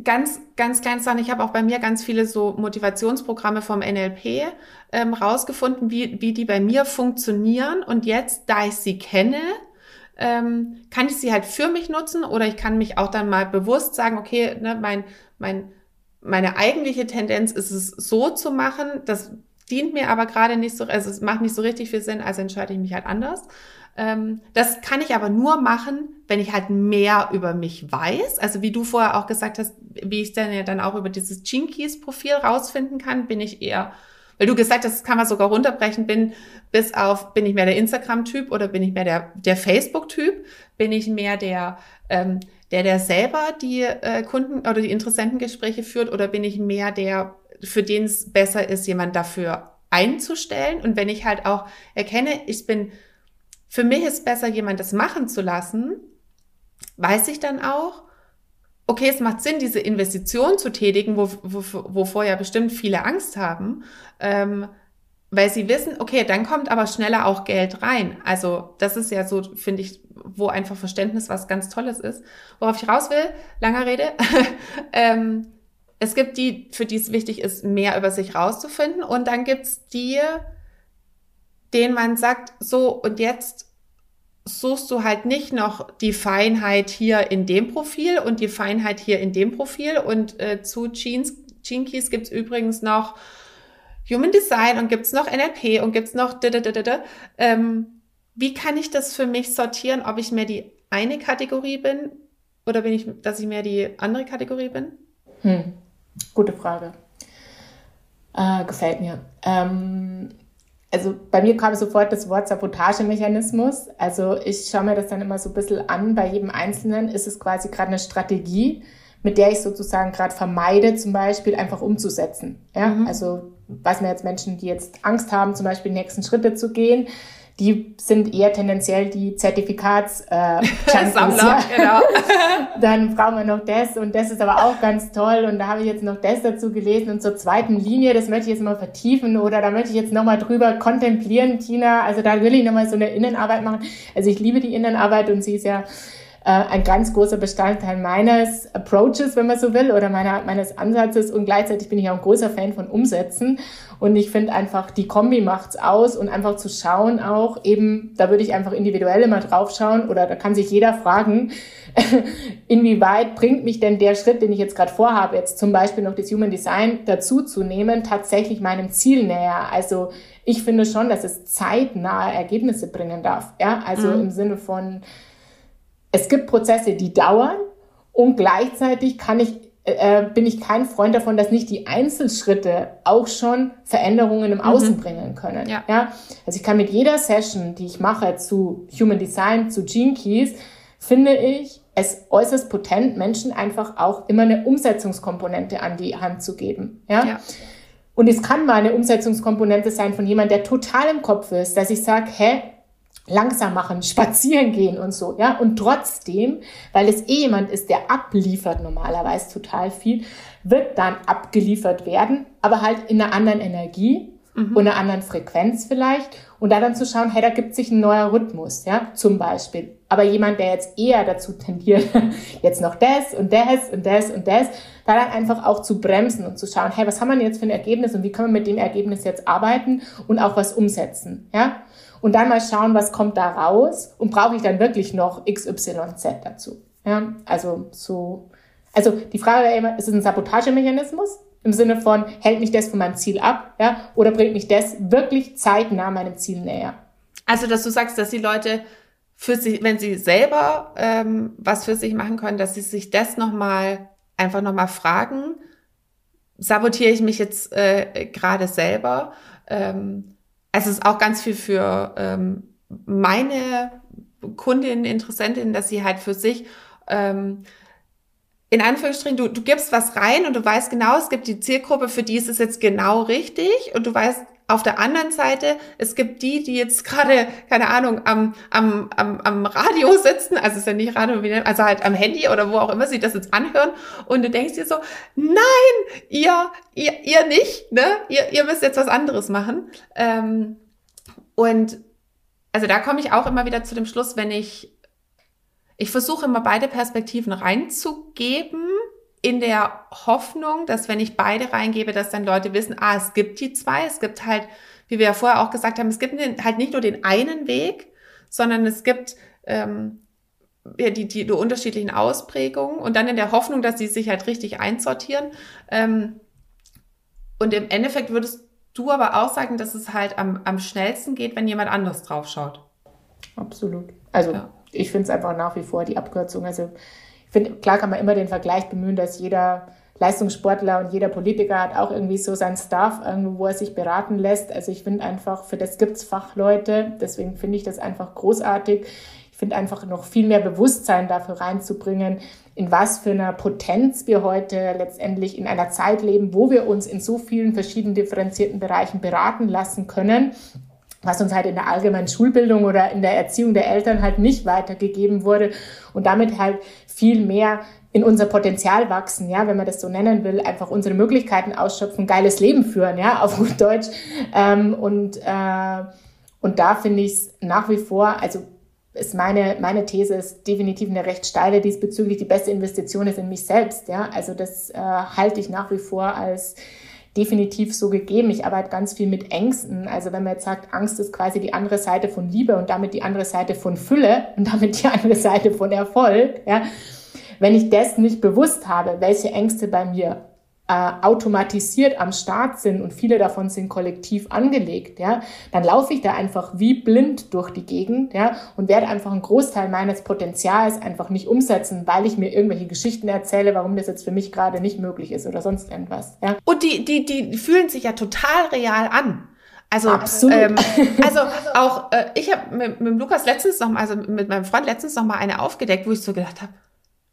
ganz, ganz kleines Sachen. Ich habe auch bei mir ganz viele so Motivationsprogramme vom NLP ähm, rausgefunden, wie, wie die bei mir funktionieren. Und jetzt, da ich sie kenne, ähm, kann ich sie halt für mich nutzen oder ich kann mich auch dann mal bewusst sagen, okay, ne, mein, mein, meine eigentliche Tendenz ist es so zu machen, das dient mir aber gerade nicht so, also es macht nicht so richtig viel Sinn, also entscheide ich mich halt anders. Ähm, das kann ich aber nur machen, wenn ich halt mehr über mich weiß. Also wie du vorher auch gesagt hast, wie ich dann ja dann auch über dieses Jinkies-Profil rausfinden kann, bin ich eher, weil du gesagt hast, das kann man sogar runterbrechen, bin bis auf, bin ich mehr der Instagram-Typ oder bin ich mehr der, der Facebook-Typ? Bin ich mehr der, ähm, der, der selber die äh, Kunden oder die Interessentengespräche führt oder bin ich mehr der, für den es besser ist, jemand dafür einzustellen? Und wenn ich halt auch erkenne, ich bin für mich ist besser, jemand das machen zu lassen, weiß ich dann auch, okay, es macht Sinn, diese Investition zu tätigen, wo, wo, wovor ja bestimmt viele Angst haben, ähm, weil sie wissen, okay, dann kommt aber schneller auch Geld rein. Also das ist ja so, finde ich, wo einfach Verständnis was ganz Tolles ist. Worauf ich raus will, langer Rede, ähm, es gibt die, für die es wichtig ist, mehr über sich rauszufinden und dann gibt's die, den man sagt, so und jetzt suchst du halt nicht noch die Feinheit hier in dem Profil und die Feinheit hier in dem Profil und äh, zu Jeans, Jinkies gibt's übrigens noch Human Design und gibt's noch NLP und gibt's noch ähm, wie kann ich das für mich sortieren, ob ich mehr die eine Kategorie bin oder bin ich, dass ich mehr die andere Kategorie bin? Hm. Gute Frage. Äh, gefällt mir. Ähm, also bei mir kam sofort das Wort Sabotagemechanismus. Also ich schaue mir das dann immer so ein bisschen an. Bei jedem Einzelnen ist es quasi gerade eine Strategie, mit der ich sozusagen gerade vermeide, zum Beispiel einfach umzusetzen. Ja, mhm. also weiß man jetzt Menschen, die jetzt Angst haben, zum Beispiel die nächsten Schritte zu gehen, die sind eher tendenziell die Zertifikats äh, Sammler, genau. Dann brauchen wir noch das und das ist aber auch ganz toll und da habe ich jetzt noch das dazu gelesen und zur zweiten Linie, das möchte ich jetzt mal vertiefen oder da möchte ich jetzt noch mal drüber kontemplieren, Tina. Also da will ich noch mal so eine Innenarbeit machen. Also ich liebe die Innenarbeit und sie ist ja äh, ein ganz großer Bestandteil meines Approaches, wenn man so will, oder meiner, meines Ansatzes. Und gleichzeitig bin ich auch ein großer Fan von Umsetzen. Und ich finde einfach, die Kombi macht's aus und einfach zu schauen auch eben, da würde ich einfach individuell immer drauf schauen oder da kann sich jeder fragen, inwieweit bringt mich denn der Schritt, den ich jetzt gerade vorhabe, jetzt zum Beispiel noch das Human Design dazu zu nehmen, tatsächlich meinem Ziel näher. Also ich finde schon, dass es zeitnahe Ergebnisse bringen darf. Ja, also mhm. im Sinne von, es gibt Prozesse, die dauern und gleichzeitig kann ich, äh, äh, bin ich kein Freund davon, dass nicht die Einzelschritte auch schon Veränderungen im Außen mhm. bringen können. Ja. ja. Also ich kann mit jeder Session, die ich mache zu Human Design, zu Gene Keys, finde ich es äußerst potent, Menschen einfach auch immer eine Umsetzungskomponente an die Hand zu geben. Ja. ja. Und es kann mal eine Umsetzungskomponente sein von jemand, der total im Kopf ist, dass ich sage, hä, langsam machen, spazieren gehen und so, ja. Und trotzdem, weil es eh jemand ist, der abliefert normalerweise total viel, wird dann abgeliefert werden, aber halt in einer anderen Energie mhm. und einer anderen Frequenz vielleicht. Und da dann zu schauen, hey, da gibt sich ein neuer Rhythmus, ja, zum Beispiel. Aber jemand, der jetzt eher dazu tendiert, jetzt noch das und das und das und das, da dann einfach auch zu bremsen und zu schauen, hey, was haben wir denn jetzt für ein Ergebnis und wie können wir mit dem Ergebnis jetzt arbeiten und auch was umsetzen, ja und dann mal schauen, was kommt da raus und brauche ich dann wirklich noch XYZ dazu. Ja, also so, also die Frage wäre immer, ist es ein Sabotagemechanismus? Im Sinne von, hält mich das von meinem Ziel ab, ja, oder bringt mich das wirklich zeitnah meinem Ziel näher? Also, dass du sagst, dass die Leute für sich, wenn sie selber ähm, was für sich machen können, dass sie sich das nochmal, einfach nochmal fragen, sabotiere ich mich jetzt äh, gerade selber? Ähm, also es ist auch ganz viel für ähm, meine Kundinnen, Interessentinnen, dass sie halt für sich ähm, in Anführungsstrichen, du, du gibst was rein und du weißt genau, es gibt die Zielgruppe, für die ist es jetzt genau richtig und du weißt auf der anderen Seite, es gibt die, die jetzt gerade, keine Ahnung, am, am, am, am Radio sitzen, also es ist ja nicht Radio, also halt am Handy oder wo auch immer sie das jetzt anhören und du denkst dir so, nein, ihr, ihr, ihr nicht, ne? Ihr, ihr müsst jetzt was anderes machen. Ähm, und also da komme ich auch immer wieder zu dem Schluss, wenn ich ich versuche immer beide Perspektiven reinzugeben, in der Hoffnung, dass wenn ich beide reingebe, dass dann Leute wissen, ah, es gibt die zwei, es gibt halt, wie wir ja vorher auch gesagt haben, es gibt halt nicht nur den einen Weg, sondern es gibt ähm, ja, die, die, die unterschiedlichen Ausprägungen und dann in der Hoffnung, dass sie sich halt richtig einsortieren. Ähm, und im Endeffekt würdest du aber auch sagen, dass es halt am, am schnellsten geht, wenn jemand anders drauf schaut. Absolut. Also ja. ich finde es einfach nach wie vor die Abkürzung. Also ich finde, klar kann man immer den Vergleich bemühen, dass jeder Leistungssportler und jeder Politiker hat auch irgendwie so sein Staff, irgendwo, wo er sich beraten lässt. Also ich finde einfach, für das gibt's Fachleute. Deswegen finde ich das einfach großartig. Ich finde einfach noch viel mehr Bewusstsein dafür reinzubringen, in was für einer Potenz wir heute letztendlich in einer Zeit leben, wo wir uns in so vielen verschiedenen differenzierten Bereichen beraten lassen können was uns halt in der allgemeinen Schulbildung oder in der Erziehung der Eltern halt nicht weitergegeben wurde und damit halt viel mehr in unser Potenzial wachsen, ja, wenn man das so nennen will, einfach unsere Möglichkeiten ausschöpfen, geiles Leben führen, ja, auf gut Deutsch. Ähm, und, äh, und da finde ich es nach wie vor, also ist meine, meine These ist definitiv eine recht steile diesbezüglich. Die beste Investition ist in mich selbst, ja. Also das äh, halte ich nach wie vor als definitiv so gegeben. Ich arbeite ganz viel mit Ängsten. Also wenn man jetzt sagt, Angst ist quasi die andere Seite von Liebe und damit die andere Seite von Fülle und damit die andere Seite von Erfolg, ja. Wenn ich das nicht bewusst habe, welche Ängste bei mir automatisiert am Start sind und viele davon sind kollektiv angelegt, ja, dann laufe ich da einfach wie blind durch die Gegend, ja, und werde einfach einen Großteil meines Potenzials einfach nicht umsetzen, weil ich mir irgendwelche Geschichten erzähle, warum das jetzt für mich gerade nicht möglich ist oder sonst irgendwas, ja. Und die, die, die fühlen sich ja total real an. Also, Absolut. Ähm, also auch äh, ich habe mit, mit Lukas letztens noch mal, also mit meinem Freund letztens noch mal eine aufgedeckt, wo ich so gedacht habe,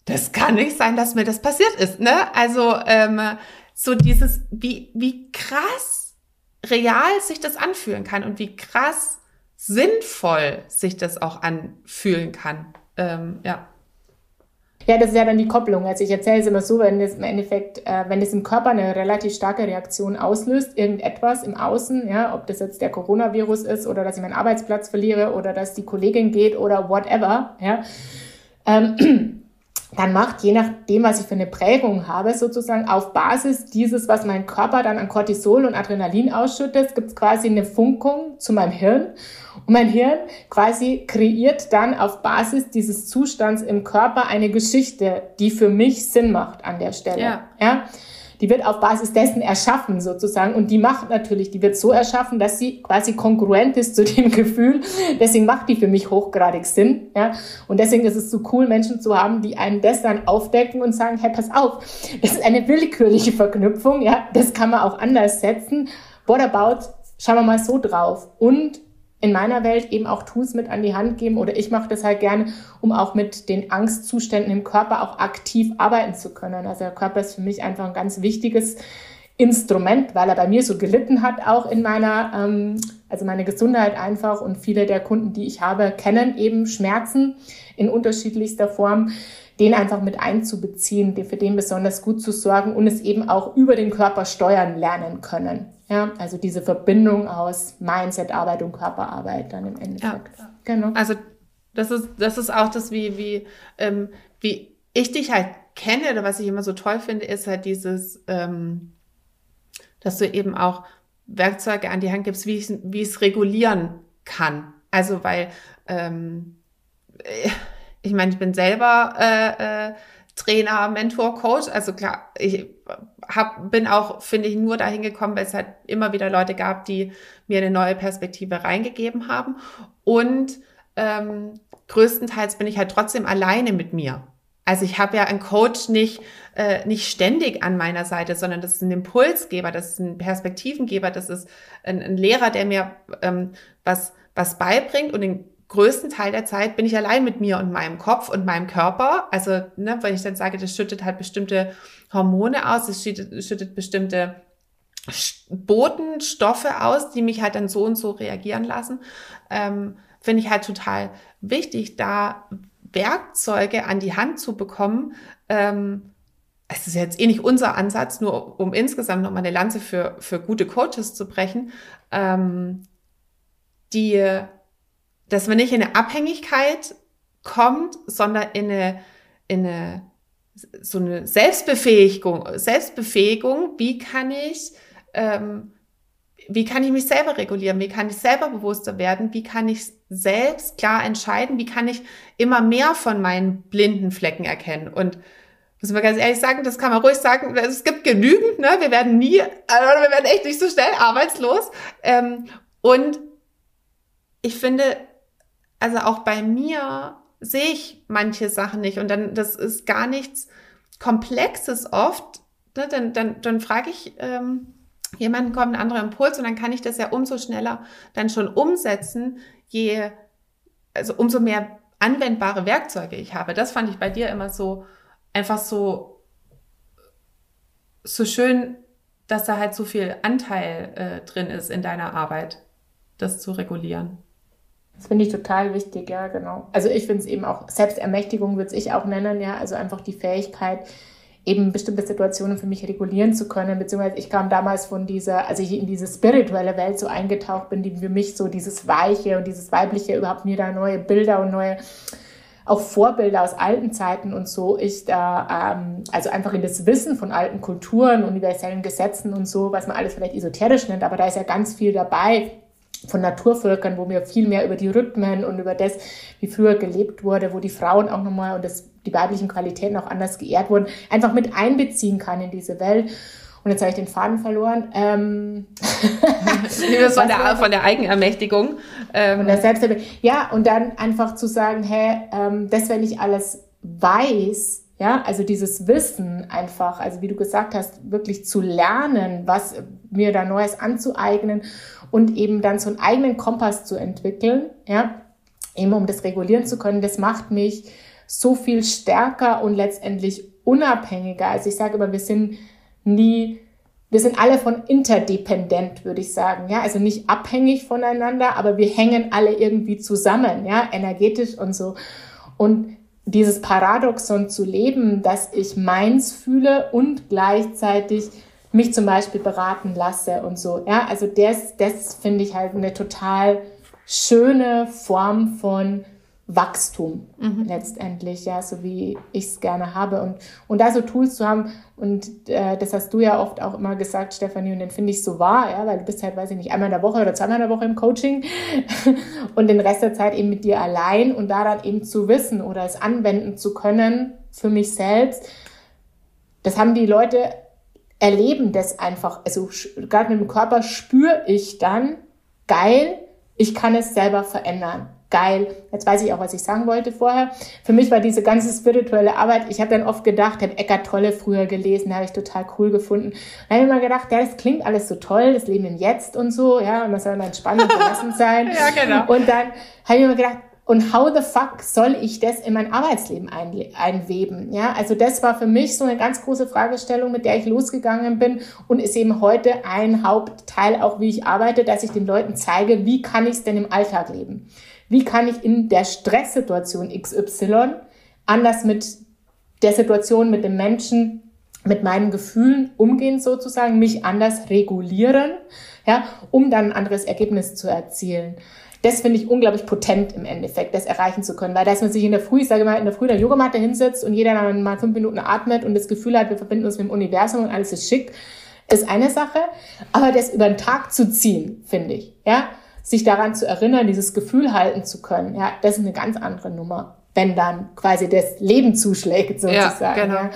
das kann nicht sein, dass mir das passiert ist. Ne? Also ähm, so dieses, wie, wie krass real sich das anfühlen kann und wie krass sinnvoll sich das auch anfühlen kann. Ähm, ja. Ja, das ist ja dann die Kopplung. Also ich erzähle es immer so, wenn es im Endeffekt, äh, wenn es im Körper eine relativ starke Reaktion auslöst, irgendetwas im Außen, ja, ob das jetzt der Coronavirus ist oder dass ich meinen Arbeitsplatz verliere oder dass die Kollegin geht oder whatever, ja, ähm, dann macht, je nachdem, was ich für eine Prägung habe, sozusagen auf Basis dieses, was mein Körper dann an Cortisol und Adrenalin ausschüttet, gibt es quasi eine Funkung zu meinem Hirn. Und mein Hirn quasi kreiert dann auf Basis dieses Zustands im Körper eine Geschichte, die für mich Sinn macht an der Stelle. Ja. ja? Die wird auf Basis dessen erschaffen sozusagen und die macht natürlich, die wird so erschaffen, dass sie quasi kongruent ist zu dem Gefühl. Deswegen macht die für mich hochgradig Sinn. Ja? Und deswegen ist es so cool, Menschen zu haben, die einen das dann aufdecken und sagen, hey, pass auf, das ist eine willkürliche Verknüpfung, ja, das kann man auch anders setzen. What about, schauen wir mal so drauf. Und in meiner Welt eben auch Tools mit an die Hand geben oder ich mache das halt gerne, um auch mit den Angstzuständen im Körper auch aktiv arbeiten zu können. Also der Körper ist für mich einfach ein ganz wichtiges Instrument, weil er bei mir so gelitten hat, auch in meiner, ähm, also meine Gesundheit einfach und viele der Kunden, die ich habe, kennen eben Schmerzen in unterschiedlichster Form, den einfach mit einzubeziehen, für den besonders gut zu sorgen und es eben auch über den Körper steuern lernen können. Ja, also diese Verbindung aus Mindset-Arbeit und Körperarbeit dann im Endeffekt. Ja. Genau. Also das ist, das ist auch das, wie, wie, ähm, wie ich dich halt kenne oder was ich immer so toll finde, ist halt dieses, ähm, dass du eben auch Werkzeuge an die Hand gibst, wie ich wie es regulieren kann. Also weil ähm, ich meine, ich bin selber äh, äh, Trainer, Mentor, Coach. Also klar, ich hab, bin auch, finde ich, nur dahin gekommen, weil es halt immer wieder Leute gab, die mir eine neue Perspektive reingegeben haben. Und ähm, größtenteils bin ich halt trotzdem alleine mit mir. Also ich habe ja einen Coach nicht, äh, nicht ständig an meiner Seite, sondern das ist ein Impulsgeber, das ist ein Perspektivengeber, das ist ein, ein Lehrer, der mir ähm, was, was beibringt und den größten Teil der Zeit bin ich allein mit mir und meinem Kopf und meinem Körper. Also, ne, wenn ich dann sage, das schüttet halt bestimmte Hormone aus, es schüttet, schüttet bestimmte Botenstoffe aus, die mich halt dann so und so reagieren lassen, ähm, finde ich halt total wichtig, da Werkzeuge an die Hand zu bekommen. Ähm, es ist jetzt eh nicht unser Ansatz, nur um insgesamt nochmal eine Lanze für, für gute Coaches zu brechen, ähm, die dass man nicht in eine Abhängigkeit kommt, sondern in eine, in eine so eine Selbstbefähigung, Selbstbefähigung, wie kann ich, ähm, wie kann ich mich selber regulieren, wie kann ich selber bewusster werden, wie kann ich selbst klar entscheiden, wie kann ich immer mehr von meinen blinden Flecken erkennen und muss man ganz ehrlich sagen, das kann man ruhig sagen, es gibt genügend, ne? wir werden nie, also wir werden echt nicht so schnell arbeitslos ähm, und ich finde, also auch bei mir sehe ich manche Sachen nicht und dann, das ist gar nichts Komplexes oft. Ne? Dann, dann, dann frage ich ähm, jemanden, kommt ein anderer Impuls und dann kann ich das ja umso schneller dann schon umsetzen, je, also umso mehr anwendbare Werkzeuge ich habe. Das fand ich bei dir immer so, einfach so, so schön, dass da halt so viel Anteil äh, drin ist in deiner Arbeit, das zu regulieren. Das finde ich total wichtig, ja, genau. Also ich finde es eben auch, Selbstermächtigung würde ich auch nennen, ja, also einfach die Fähigkeit, eben bestimmte Situationen für mich regulieren zu können, beziehungsweise ich kam damals von dieser, also ich in diese spirituelle Welt so eingetaucht bin, die für mich so dieses Weiche und dieses Weibliche überhaupt mir da neue Bilder und neue auch Vorbilder aus alten Zeiten und so ich da, ähm, also einfach in das Wissen von alten Kulturen, universellen Gesetzen und so, was man alles vielleicht esoterisch nennt, aber da ist ja ganz viel dabei, von Naturvölkern, wo wir viel mehr über die Rhythmen und über das, wie früher gelebt wurde, wo die Frauen auch nochmal und das, die weiblichen Qualitäten auch anders geehrt wurden, einfach mit einbeziehen kann in diese Welt. Und jetzt habe ich den Faden verloren. Ähm von, der, von der Eigenermächtigung. Ähm. Von der Selbstermächtigung. Ja, und dann einfach zu sagen, hey, ähm, das, wenn ich alles weiß, ja, also dieses Wissen einfach, also wie du gesagt hast, wirklich zu lernen, was mir da Neues anzueignen und eben dann so einen eigenen Kompass zu entwickeln, ja, eben um das regulieren zu können, das macht mich so viel stärker und letztendlich unabhängiger. Also ich sage immer, wir sind nie, wir sind alle von interdependent, würde ich sagen. Ja, also nicht abhängig voneinander, aber wir hängen alle irgendwie zusammen, ja, energetisch und so. Und dieses Paradoxon zu leben, dass ich meins fühle und gleichzeitig mich zum Beispiel beraten lasse und so. Ja, also das, das finde ich halt eine total schöne Form von Wachstum mhm. letztendlich, ja, so wie ich es gerne habe. Und, und da so Tools zu haben, und äh, das hast du ja oft auch immer gesagt, Stefanie, und den finde ich so wahr, ja, weil du bist halt, weiß ich nicht, einmal in der Woche oder zweimal in der Woche im Coaching und den Rest der Zeit eben mit dir allein und da dann eben zu wissen oder es anwenden zu können für mich selbst. Das haben die Leute erleben das einfach, also gerade mit dem Körper spüre ich dann, geil, ich kann es selber verändern geil. Jetzt weiß ich auch, was ich sagen wollte vorher. Für mich war diese ganze spirituelle Arbeit, ich habe dann oft gedacht, habe Eckart Tolle früher gelesen, habe ich total cool gefunden. Dann habe ich immer gedacht, ja, das klingt alles so toll, das Leben im Jetzt und so, ja, und das soll mal entspannt und gelassen sein. ja, genau. Und dann habe ich immer gedacht, und how the fuck soll ich das in mein Arbeitsleben einweben? Ja, also das war für mich so eine ganz große Fragestellung, mit der ich losgegangen bin und ist eben heute ein Hauptteil auch, wie ich arbeite, dass ich den Leuten zeige, wie kann ich es denn im Alltag leben? Wie kann ich in der Stresssituation XY anders mit der Situation, mit dem Menschen, mit meinen Gefühlen umgehen sozusagen, mich anders regulieren, ja, um dann ein anderes Ergebnis zu erzielen. Das finde ich unglaublich potent im Endeffekt, das erreichen zu können, weil dass man sich in der Früh, ich sage mal, in der Früh in der Yogamatte hinsetzt und jeder dann mal fünf Minuten atmet und das Gefühl hat, wir verbinden uns mit dem Universum und alles ist schick, ist eine Sache, aber das über den Tag zu ziehen, finde ich, ja, sich daran zu erinnern, dieses Gefühl halten zu können, ja, das ist eine ganz andere Nummer, wenn dann quasi das Leben zuschlägt, sozusagen. Ja, genau. Ja.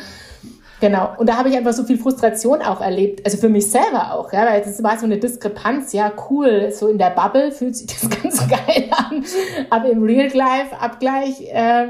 Genau. Und da habe ich einfach so viel Frustration auch erlebt, also für mich selber auch, ja, weil das war so eine Diskrepanz, ja, cool, so in der Bubble fühlt sich das ganz geil an, aber im Real-Life-Abgleich äh,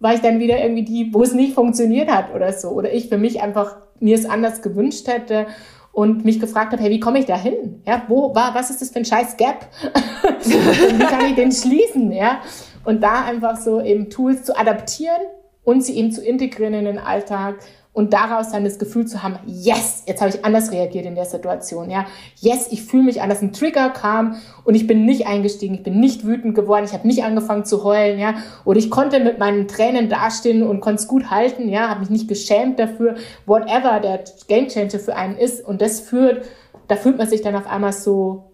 war ich dann wieder irgendwie die, wo es nicht funktioniert hat oder so, oder ich für mich einfach mir es anders gewünscht hätte und mich gefragt habe, hey, wie komme ich da hin? Ja, wo war, was ist das für ein scheiß Gap? wie kann ich den schließen? Ja, und da einfach so eben Tools zu adaptieren und sie eben zu integrieren in den Alltag und daraus dann das Gefühl zu haben, yes, jetzt habe ich anders reagiert in der Situation, ja, yes, ich fühle mich anders, ein Trigger kam und ich bin nicht eingestiegen, ich bin nicht wütend geworden, ich habe nicht angefangen zu heulen, ja, oder ich konnte mit meinen Tränen dastehen und konnte es gut halten, ja, habe mich nicht geschämt dafür, whatever der Gamechanger für einen ist und das führt, da fühlt man sich dann auf einmal so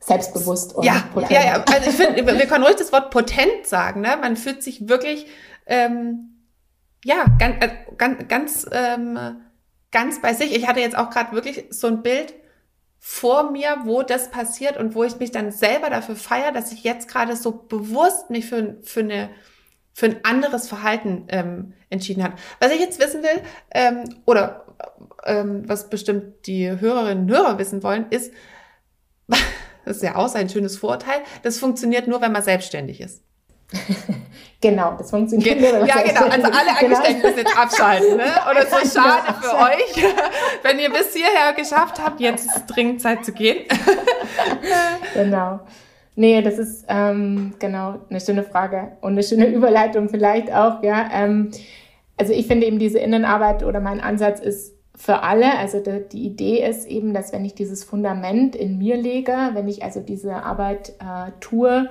selbstbewusst und ja, potent. Ja, ja, also ich finde, wir können ruhig das Wort potent sagen, ne? Man fühlt sich wirklich ähm, ja, ganz, äh, ganz, ganz, ähm, ganz bei sich. Ich hatte jetzt auch gerade wirklich so ein Bild vor mir, wo das passiert und wo ich mich dann selber dafür feiere, dass ich jetzt gerade so bewusst mich für, für eine für ein anderes Verhalten ähm, entschieden hat. Was ich jetzt wissen will, ähm, oder ähm, was bestimmt die Hörerinnen und Hörer wissen wollen, ist, das ist ja auch ein schönes Vorteil, das funktioniert nur, wenn man selbstständig ist. genau, das funktioniert. Ge ja, genau. Also alle Angestellten genau. jetzt abschalten. Ne? Oder so genau, schade für euch, wenn ihr bis hierher geschafft habt. Jetzt ist es dringend Zeit zu gehen. genau. Nee, das ist ähm, genau eine schöne Frage und eine schöne Überleitung vielleicht auch. Ja, ähm, also ich finde eben diese Innenarbeit oder mein Ansatz ist für alle. Also die, die Idee ist eben, dass wenn ich dieses Fundament in mir lege, wenn ich also diese Arbeit äh, tue,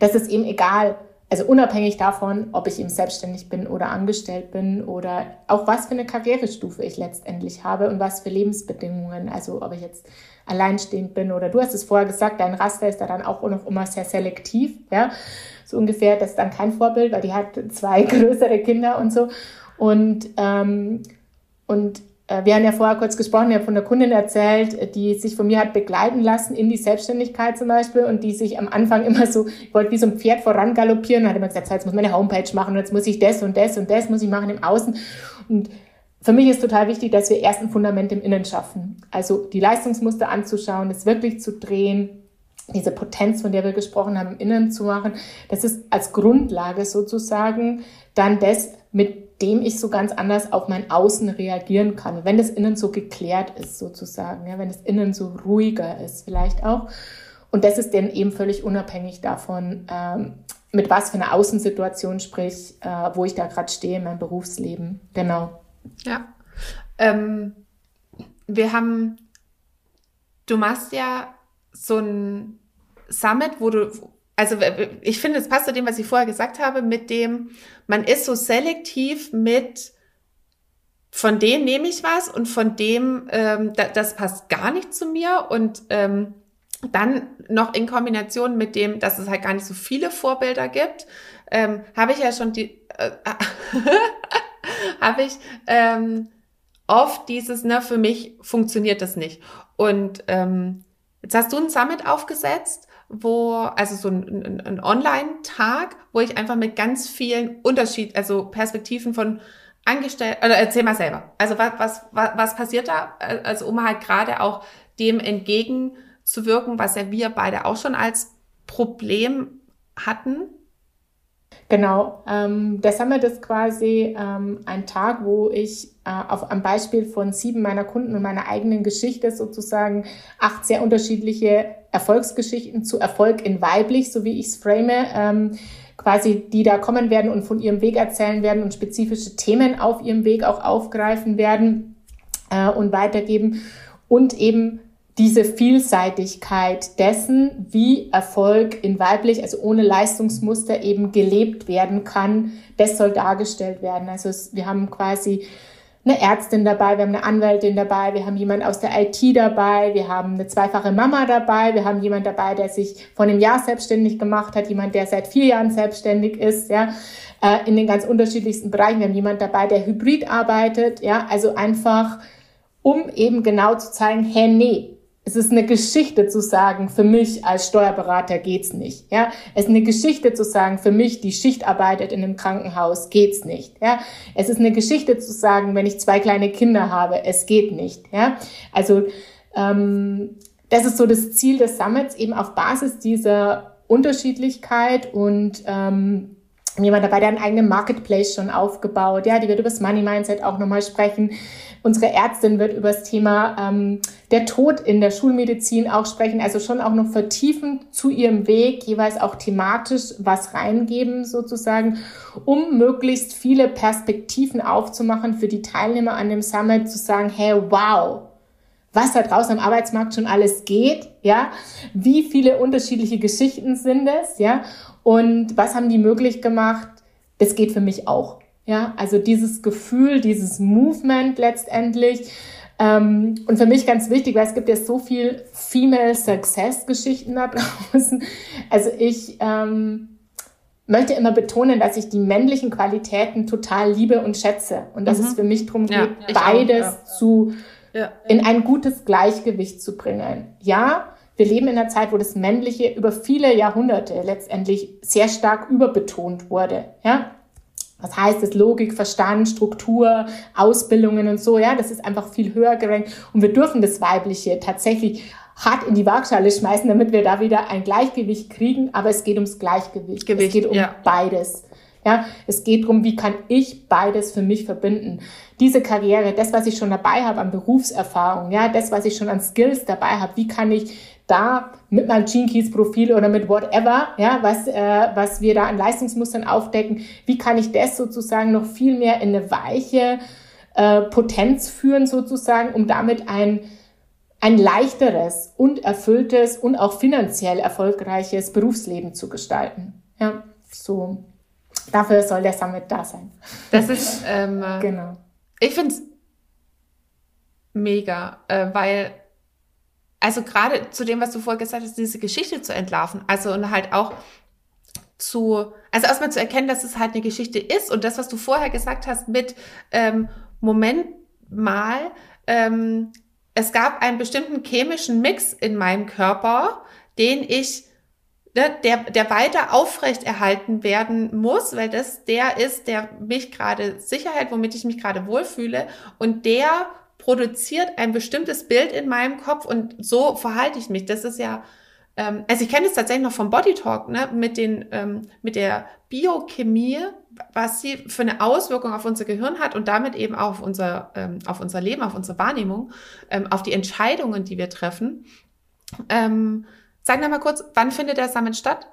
das ist eben egal, also unabhängig davon, ob ich eben selbstständig bin oder angestellt bin oder auch was für eine Karrierestufe ich letztendlich habe und was für Lebensbedingungen, also ob ich jetzt alleinstehend bin oder du hast es vorher gesagt, dein Raster ist da dann auch noch immer sehr selektiv, ja, so ungefähr, das ist dann kein Vorbild, weil die hat zwei größere Kinder und so. Und ähm, und wir haben ja vorher kurz gesprochen, ich habe von der Kundin erzählt, äh, die sich von mir hat begleiten lassen in die Selbstständigkeit zum Beispiel und die sich am Anfang immer so, ich wollte wie so ein Pferd voran galoppieren hat immer gesagt, jetzt muss ich meine Homepage machen und jetzt muss ich das und das und das muss ich machen im Außen. Und für mich ist total wichtig, dass wir erst ein Fundament im Innen schaffen. Also die Leistungsmuster anzuschauen, das wirklich zu drehen, diese Potenz, von der wir gesprochen haben, im Innen zu machen. Das ist als Grundlage sozusagen dann das, mit dem ich so ganz anders auf mein Außen reagieren kann. Wenn das Innen so geklärt ist, sozusagen, ja, wenn das Innen so ruhiger ist, vielleicht auch. Und das ist dann eben völlig unabhängig davon, ähm, mit was für einer Außensituation sprich, äh, wo ich da gerade stehe in meinem Berufsleben. Genau. Ja. Ähm, wir haben, du machst ja so ein Summit, wo du, also ich finde, es passt zu dem, was ich vorher gesagt habe, mit dem, man ist so selektiv mit, von dem nehme ich was und von dem, ähm, da, das passt gar nicht zu mir und ähm, dann noch in Kombination mit dem, dass es halt gar nicht so viele Vorbilder gibt, ähm, habe ich ja schon die, äh, habe ich ähm, oft dieses, ne, für mich funktioniert das nicht. Und ähm, jetzt hast du ein Summit aufgesetzt wo, also so ein, ein, ein Online-Tag, wo ich einfach mit ganz vielen Unterschied, also Perspektiven von Angestellten, oder erzähl mal selber. Also was, was, was, was passiert da? Also um halt gerade auch dem entgegenzuwirken, was ja wir beide auch schon als Problem hatten. Genau, ähm, der Summit ist quasi ähm, ein Tag, wo ich äh, auf, am Beispiel von sieben meiner Kunden und meiner eigenen Geschichte sozusagen acht sehr unterschiedliche Erfolgsgeschichten zu Erfolg in weiblich, so wie ich es frame, ähm, quasi die da kommen werden und von ihrem Weg erzählen werden und spezifische Themen auf ihrem Weg auch aufgreifen werden äh, und weitergeben und eben diese Vielseitigkeit dessen, wie Erfolg in weiblich, also ohne Leistungsmuster eben gelebt werden kann, das soll dargestellt werden. Also es, wir haben quasi eine Ärztin dabei, wir haben eine Anwältin dabei, wir haben jemand aus der IT dabei, wir haben eine zweifache Mama dabei, wir haben jemand dabei, der sich vor einem Jahr selbstständig gemacht hat, jemand, der seit vier Jahren selbstständig ist, ja, äh, in den ganz unterschiedlichsten Bereichen. Wir haben jemand dabei, der hybrid arbeitet, ja, also einfach, um eben genau zu zeigen, hey, nee, es ist eine Geschichte zu sagen, für mich als Steuerberater geht's nicht. Ja, es ist eine Geschichte zu sagen, für mich, die Schicht arbeitet in einem Krankenhaus, geht's nicht. Ja, es ist eine Geschichte zu sagen, wenn ich zwei kleine Kinder habe, es geht nicht. Ja, also ähm, das ist so das Ziel des Summits, eben auf Basis dieser Unterschiedlichkeit und ähm, jemand dabei, der einen eigenen Marketplace schon aufgebaut, ja, die wird über das Money Mindset auch nochmal sprechen. Unsere Ärztin wird über das Thema ähm, der Tod in der Schulmedizin auch sprechen, also schon auch noch vertiefen zu ihrem Weg, jeweils auch thematisch was reingeben sozusagen, um möglichst viele Perspektiven aufzumachen für die Teilnehmer an dem Summit, zu sagen, hey, wow, was da draußen am Arbeitsmarkt schon alles geht, ja, wie viele unterschiedliche Geschichten sind es, ja, und was haben die möglich gemacht? Das geht für mich auch. Ja, also dieses Gefühl, dieses Movement letztendlich. Ähm, und für mich ganz wichtig, weil es gibt ja so viel Female Success Geschichten da draußen. Also ich ähm, möchte immer betonen, dass ich die männlichen Qualitäten total liebe und schätze. Und dass mhm. es für mich darum geht, ja, beides auch, ja. zu ja. in ein gutes Gleichgewicht zu bringen. Ja, wir leben in einer Zeit, wo das Männliche über viele Jahrhunderte letztendlich sehr stark überbetont wurde. Ja, was heißt es? Logik, Verstand, Struktur, Ausbildungen und so. Ja, das ist einfach viel höher gerankt. Und wir dürfen das Weibliche tatsächlich hart in die Waagschale schmeißen, damit wir da wieder ein Gleichgewicht kriegen. Aber es geht ums Gleichgewicht. Gewicht, es geht um ja. beides. Ja, es geht darum, wie kann ich beides für mich verbinden. Diese Karriere, das, was ich schon dabei habe an Berufserfahrung, ja, das, was ich schon an Skills dabei habe, wie kann ich da mit meinem Gene Keys Profil oder mit whatever, ja, was, äh, was wir da an Leistungsmustern aufdecken, wie kann ich das sozusagen noch viel mehr in eine weiche äh, Potenz führen sozusagen, um damit ein, ein leichteres und erfülltes und auch finanziell erfolgreiches Berufsleben zu gestalten. Ja, so. Dafür soll der Summit da sein. Das ist, ähm, genau. Ich finde es mega, äh, weil also gerade zu dem, was du vorher gesagt hast, diese Geschichte zu entlarven, also und halt auch zu, also erstmal zu erkennen, dass es halt eine Geschichte ist und das, was du vorher gesagt hast mit ähm, Moment mal, ähm, es gab einen bestimmten chemischen Mix in meinem Körper, den ich ne, der, der weiter aufrechterhalten werden muss, weil das der ist, der mich gerade Sicherheit, womit ich mich gerade wohlfühle und der produziert ein bestimmtes Bild in meinem Kopf und so verhalte ich mich. Das ist ja, ähm, also ich kenne es tatsächlich noch vom Body Talk, ne, mit den, ähm, mit der Biochemie, was sie für eine Auswirkung auf unser Gehirn hat und damit eben auch auf unser, ähm, auf unser Leben, auf unsere Wahrnehmung, ähm, auf die Entscheidungen, die wir treffen. Ähm, sag noch mal kurz, wann findet der Summit statt?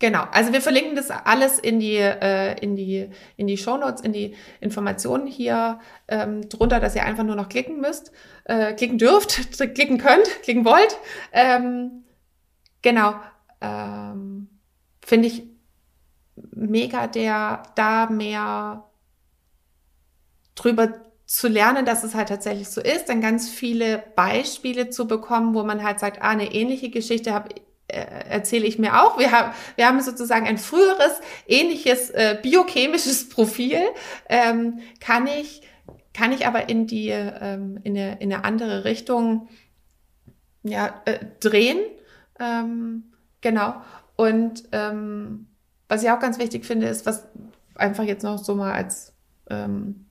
Genau, also wir verlinken das alles in die, äh, in die, in die Shownotes, in die Informationen hier ähm, drunter, dass ihr einfach nur noch klicken müsst, äh, klicken dürft, klicken könnt, klicken wollt. Ähm, genau, ähm, finde ich mega, der da mehr drüber zu lernen, dass es halt tatsächlich so ist, dann ganz viele Beispiele zu bekommen, wo man halt sagt, ah, eine ähnliche Geschichte habe erzähle ich mir auch. Wir haben, wir haben sozusagen ein früheres, ähnliches äh, biochemisches Profil. Ähm, kann ich, kann ich aber in die, ähm, in, eine, in eine andere Richtung ja, äh, drehen. Ähm, genau. Und ähm, was ich auch ganz wichtig finde, ist, was einfach jetzt noch so mal als ähm,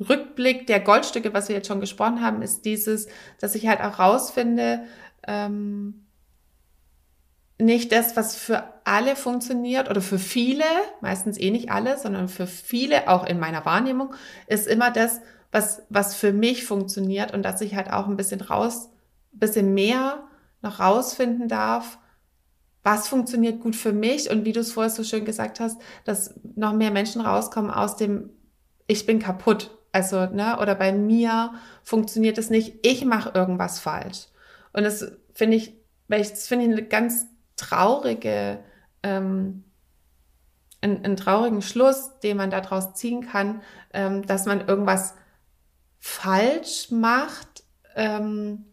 Rückblick der Goldstücke, was wir jetzt schon gesprochen haben, ist dieses, dass ich halt auch rausfinde, ähm, nicht das, was für alle funktioniert oder für viele, meistens eh nicht alle, sondern für viele, auch in meiner Wahrnehmung, ist immer das, was, was für mich funktioniert und dass ich halt auch ein bisschen raus, ein bisschen mehr noch rausfinden darf, was funktioniert gut für mich und wie du es vorher so schön gesagt hast, dass noch mehr Menschen rauskommen aus dem Ich bin kaputt. Also, ne, oder bei mir funktioniert es nicht, ich mache irgendwas falsch. Und das finde ich, weil ich, das finde ich eine ganz traurige, ähm, einen, einen traurigen Schluss, den man daraus ziehen kann, ähm, dass man irgendwas falsch macht, ähm,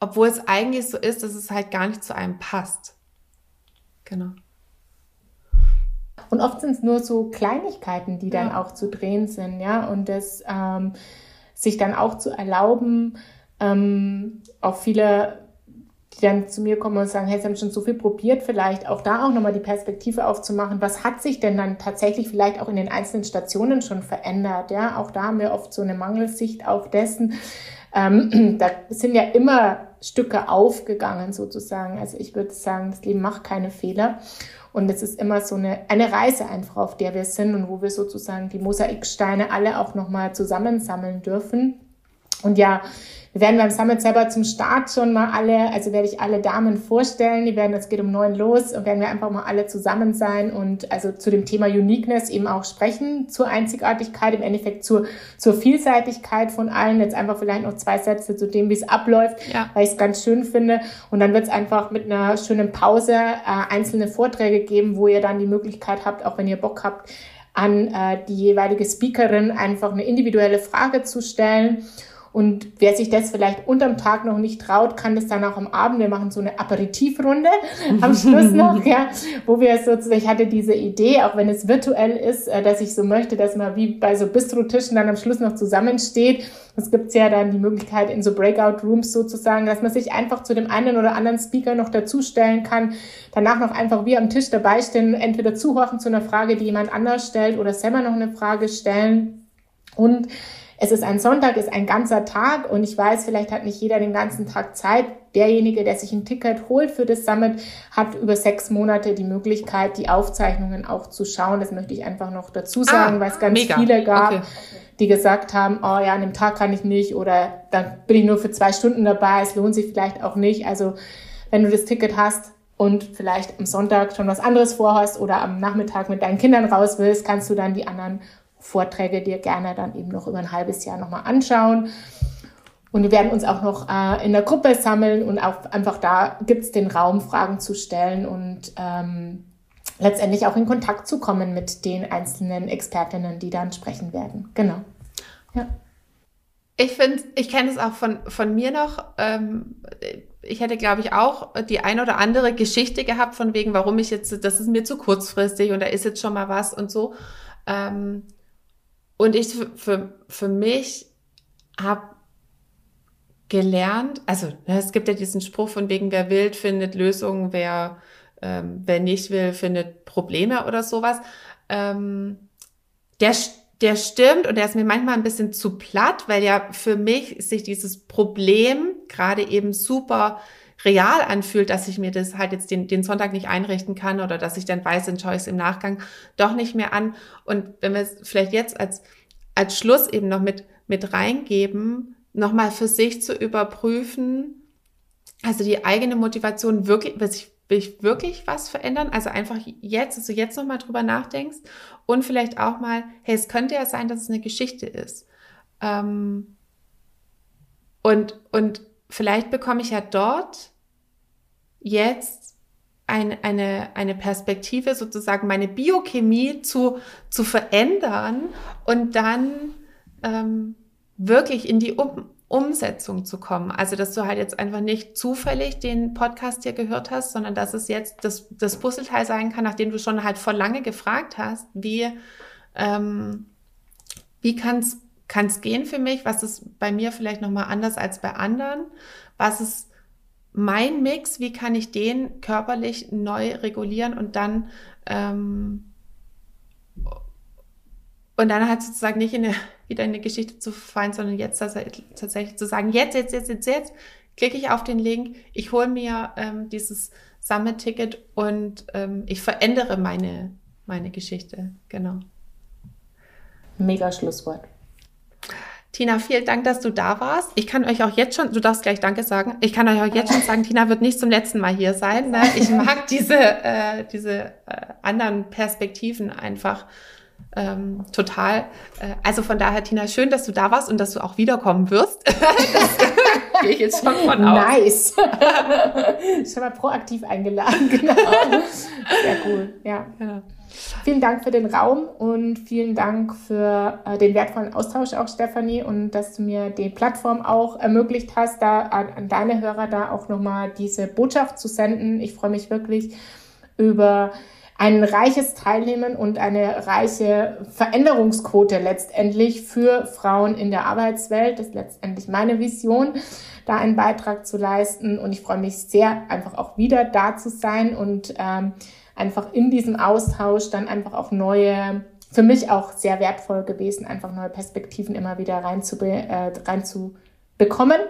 obwohl es eigentlich so ist, dass es halt gar nicht zu einem passt. Genau. Und oft sind es nur so Kleinigkeiten, die dann ja. auch zu drehen sind, ja. Und das ähm, sich dann auch zu erlauben, ähm, auch viele die dann zu mir kommen und sagen, hey, Sie haben schon so viel probiert, vielleicht auch da auch nochmal die Perspektive aufzumachen. Was hat sich denn dann tatsächlich vielleicht auch in den einzelnen Stationen schon verändert? Ja, auch da haben wir oft so eine Mangelsicht auf dessen. Ähm, da sind ja immer Stücke aufgegangen sozusagen. Also ich würde sagen, das Leben macht keine Fehler. Und es ist immer so eine, eine Reise einfach, auf der wir sind und wo wir sozusagen die Mosaiksteine alle auch nochmal zusammensammeln dürfen. Und ja, wir werden beim Summit selber zum Start schon mal alle, also werde ich alle Damen vorstellen. Die werden, es geht um neun los und werden wir einfach mal alle zusammen sein und also zu dem Thema Uniqueness eben auch sprechen, zur Einzigartigkeit, im Endeffekt zur, zur Vielseitigkeit von allen. Jetzt einfach vielleicht noch zwei Sätze zu dem, wie es abläuft, ja. weil ich es ganz schön finde. Und dann wird es einfach mit einer schönen Pause äh, einzelne Vorträge geben, wo ihr dann die Möglichkeit habt, auch wenn ihr Bock habt, an äh, die jeweilige Speakerin einfach eine individuelle Frage zu stellen. Und wer sich das vielleicht unterm Tag noch nicht traut, kann das dann auch am Abend. Wir machen so eine Aperitivrunde am Schluss noch, ja, wo wir sozusagen, ich hatte diese Idee, auch wenn es virtuell ist, äh, dass ich so möchte, dass man wie bei so Bistro-Tischen dann am Schluss noch zusammensteht. Es gibt ja dann die Möglichkeit in so Breakout-Rooms sozusagen, dass man sich einfach zu dem einen oder anderen Speaker noch dazustellen kann, danach noch einfach wie am Tisch dabei stehen, entweder zuhören zu einer Frage, die jemand anders stellt oder selber noch eine Frage stellen. Und es ist ein Sonntag, ist ein ganzer Tag und ich weiß, vielleicht hat nicht jeder den ganzen Tag Zeit. Derjenige, der sich ein Ticket holt für das Summit, hat über sechs Monate die Möglichkeit, die Aufzeichnungen auch zu schauen. Das möchte ich einfach noch dazu sagen, ah, weil es ganz mega. viele gab. Okay die gesagt haben, oh ja, an dem Tag kann ich nicht oder dann bin ich nur für zwei Stunden dabei, es lohnt sich vielleicht auch nicht. Also wenn du das Ticket hast und vielleicht am Sonntag schon was anderes vorhast oder am Nachmittag mit deinen Kindern raus willst, kannst du dann die anderen Vorträge dir gerne dann eben noch über ein halbes Jahr nochmal anschauen. Und wir werden uns auch noch äh, in der Gruppe sammeln und auch einfach da gibt es den Raum, Fragen zu stellen und ähm, letztendlich auch in Kontakt zu kommen mit den einzelnen Expertinnen, die dann sprechen werden. Genau. Ja. Ich finde, ich kenne es auch von, von mir noch. Ähm, ich hätte, glaube ich, auch die ein oder andere Geschichte gehabt, von wegen, warum ich jetzt, das ist mir zu kurzfristig und da ist jetzt schon mal was und so. Ähm, und ich für, für mich habe gelernt, also ne, es gibt ja diesen Spruch von wegen, wer will, findet Lösungen, wer, ähm, wer nicht will, findet Probleme oder sowas. Ähm, der, der stimmt und der ist mir manchmal ein bisschen zu platt, weil ja für mich sich dieses Problem gerade eben super real anfühlt, dass ich mir das halt jetzt den, den Sonntag nicht einrichten kann oder dass ich dann weiß, dann schaue ich es im Nachgang doch nicht mehr an. Und wenn wir es vielleicht jetzt als, als Schluss eben noch mit, mit reingeben, nochmal für sich zu überprüfen, also die eigene Motivation wirklich, was ich will ich wirklich was verändern? Also einfach jetzt, dass du jetzt nochmal drüber nachdenkst und vielleicht auch mal, hey, es könnte ja sein, dass es eine Geschichte ist. Ähm, und, und vielleicht bekomme ich ja dort jetzt ein, eine, eine Perspektive, sozusagen meine Biochemie zu, zu verändern und dann ähm, wirklich in die um Umsetzung zu kommen. Also, dass du halt jetzt einfach nicht zufällig den Podcast hier gehört hast, sondern dass es jetzt das, das Puzzleteil sein kann, nachdem du schon halt vor lange gefragt hast, wie, ähm, wie kann es gehen für mich? Was ist bei mir vielleicht nochmal anders als bei anderen? Was ist mein Mix? Wie kann ich den körperlich neu regulieren und dann ähm, und dann halt sozusagen nicht in eine, wieder in eine Geschichte zu fallen, sondern jetzt tatsächlich zu sagen, jetzt, jetzt, jetzt, jetzt, jetzt klicke ich auf den Link, ich hole mir ähm, dieses Summit-Ticket und ähm, ich verändere meine, meine Geschichte. Genau. Mega Schlusswort. Tina, vielen Dank, dass du da warst. Ich kann euch auch jetzt schon, du darfst gleich Danke sagen. Ich kann euch auch jetzt schon sagen, Tina wird nicht zum letzten Mal hier sein. Ne? Ich mag diese, äh, diese äh, anderen Perspektiven einfach ähm, total. Äh, also von daher, Tina, schön, dass du da warst und dass du auch wiederkommen wirst. das gehe ich jetzt schon von aus. Nice. schon mal proaktiv eingeladen, genau. Sehr cool, ja. ja. Vielen Dank für den Raum und vielen Dank für äh, den wertvollen Austausch auch, Stefanie, und dass du mir die Plattform auch ermöglicht hast, da an, an deine Hörer da auch nochmal diese Botschaft zu senden. Ich freue mich wirklich über ein reiches Teilnehmen und eine reiche Veränderungsquote letztendlich für Frauen in der Arbeitswelt. Das ist letztendlich meine Vision, da einen Beitrag zu leisten. Und ich freue mich sehr, einfach auch wieder da zu sein und ähm, einfach in diesem Austausch dann einfach auch neue, für mich auch sehr wertvoll gewesen, einfach neue Perspektiven immer wieder reinzubekommen. Äh, reinzubekommen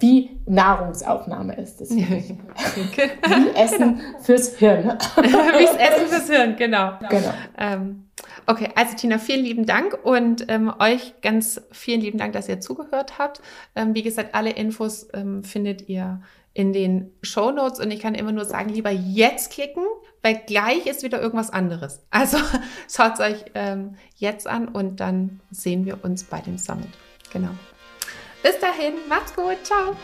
wie Nahrungsaufnahme ist es. wie Essen fürs Hirn. wie Essen fürs Hirn, genau. genau. Ähm, okay, also Tina, vielen lieben Dank und ähm, euch ganz vielen lieben Dank, dass ihr zugehört habt. Ähm, wie gesagt, alle Infos ähm, findet ihr in den Show Notes und ich kann immer nur sagen, lieber jetzt klicken, weil gleich ist wieder irgendwas anderes. Also schaut es euch ähm, jetzt an und dann sehen wir uns bei dem Summit. Genau. Bis dahin, macht's gut, ciao.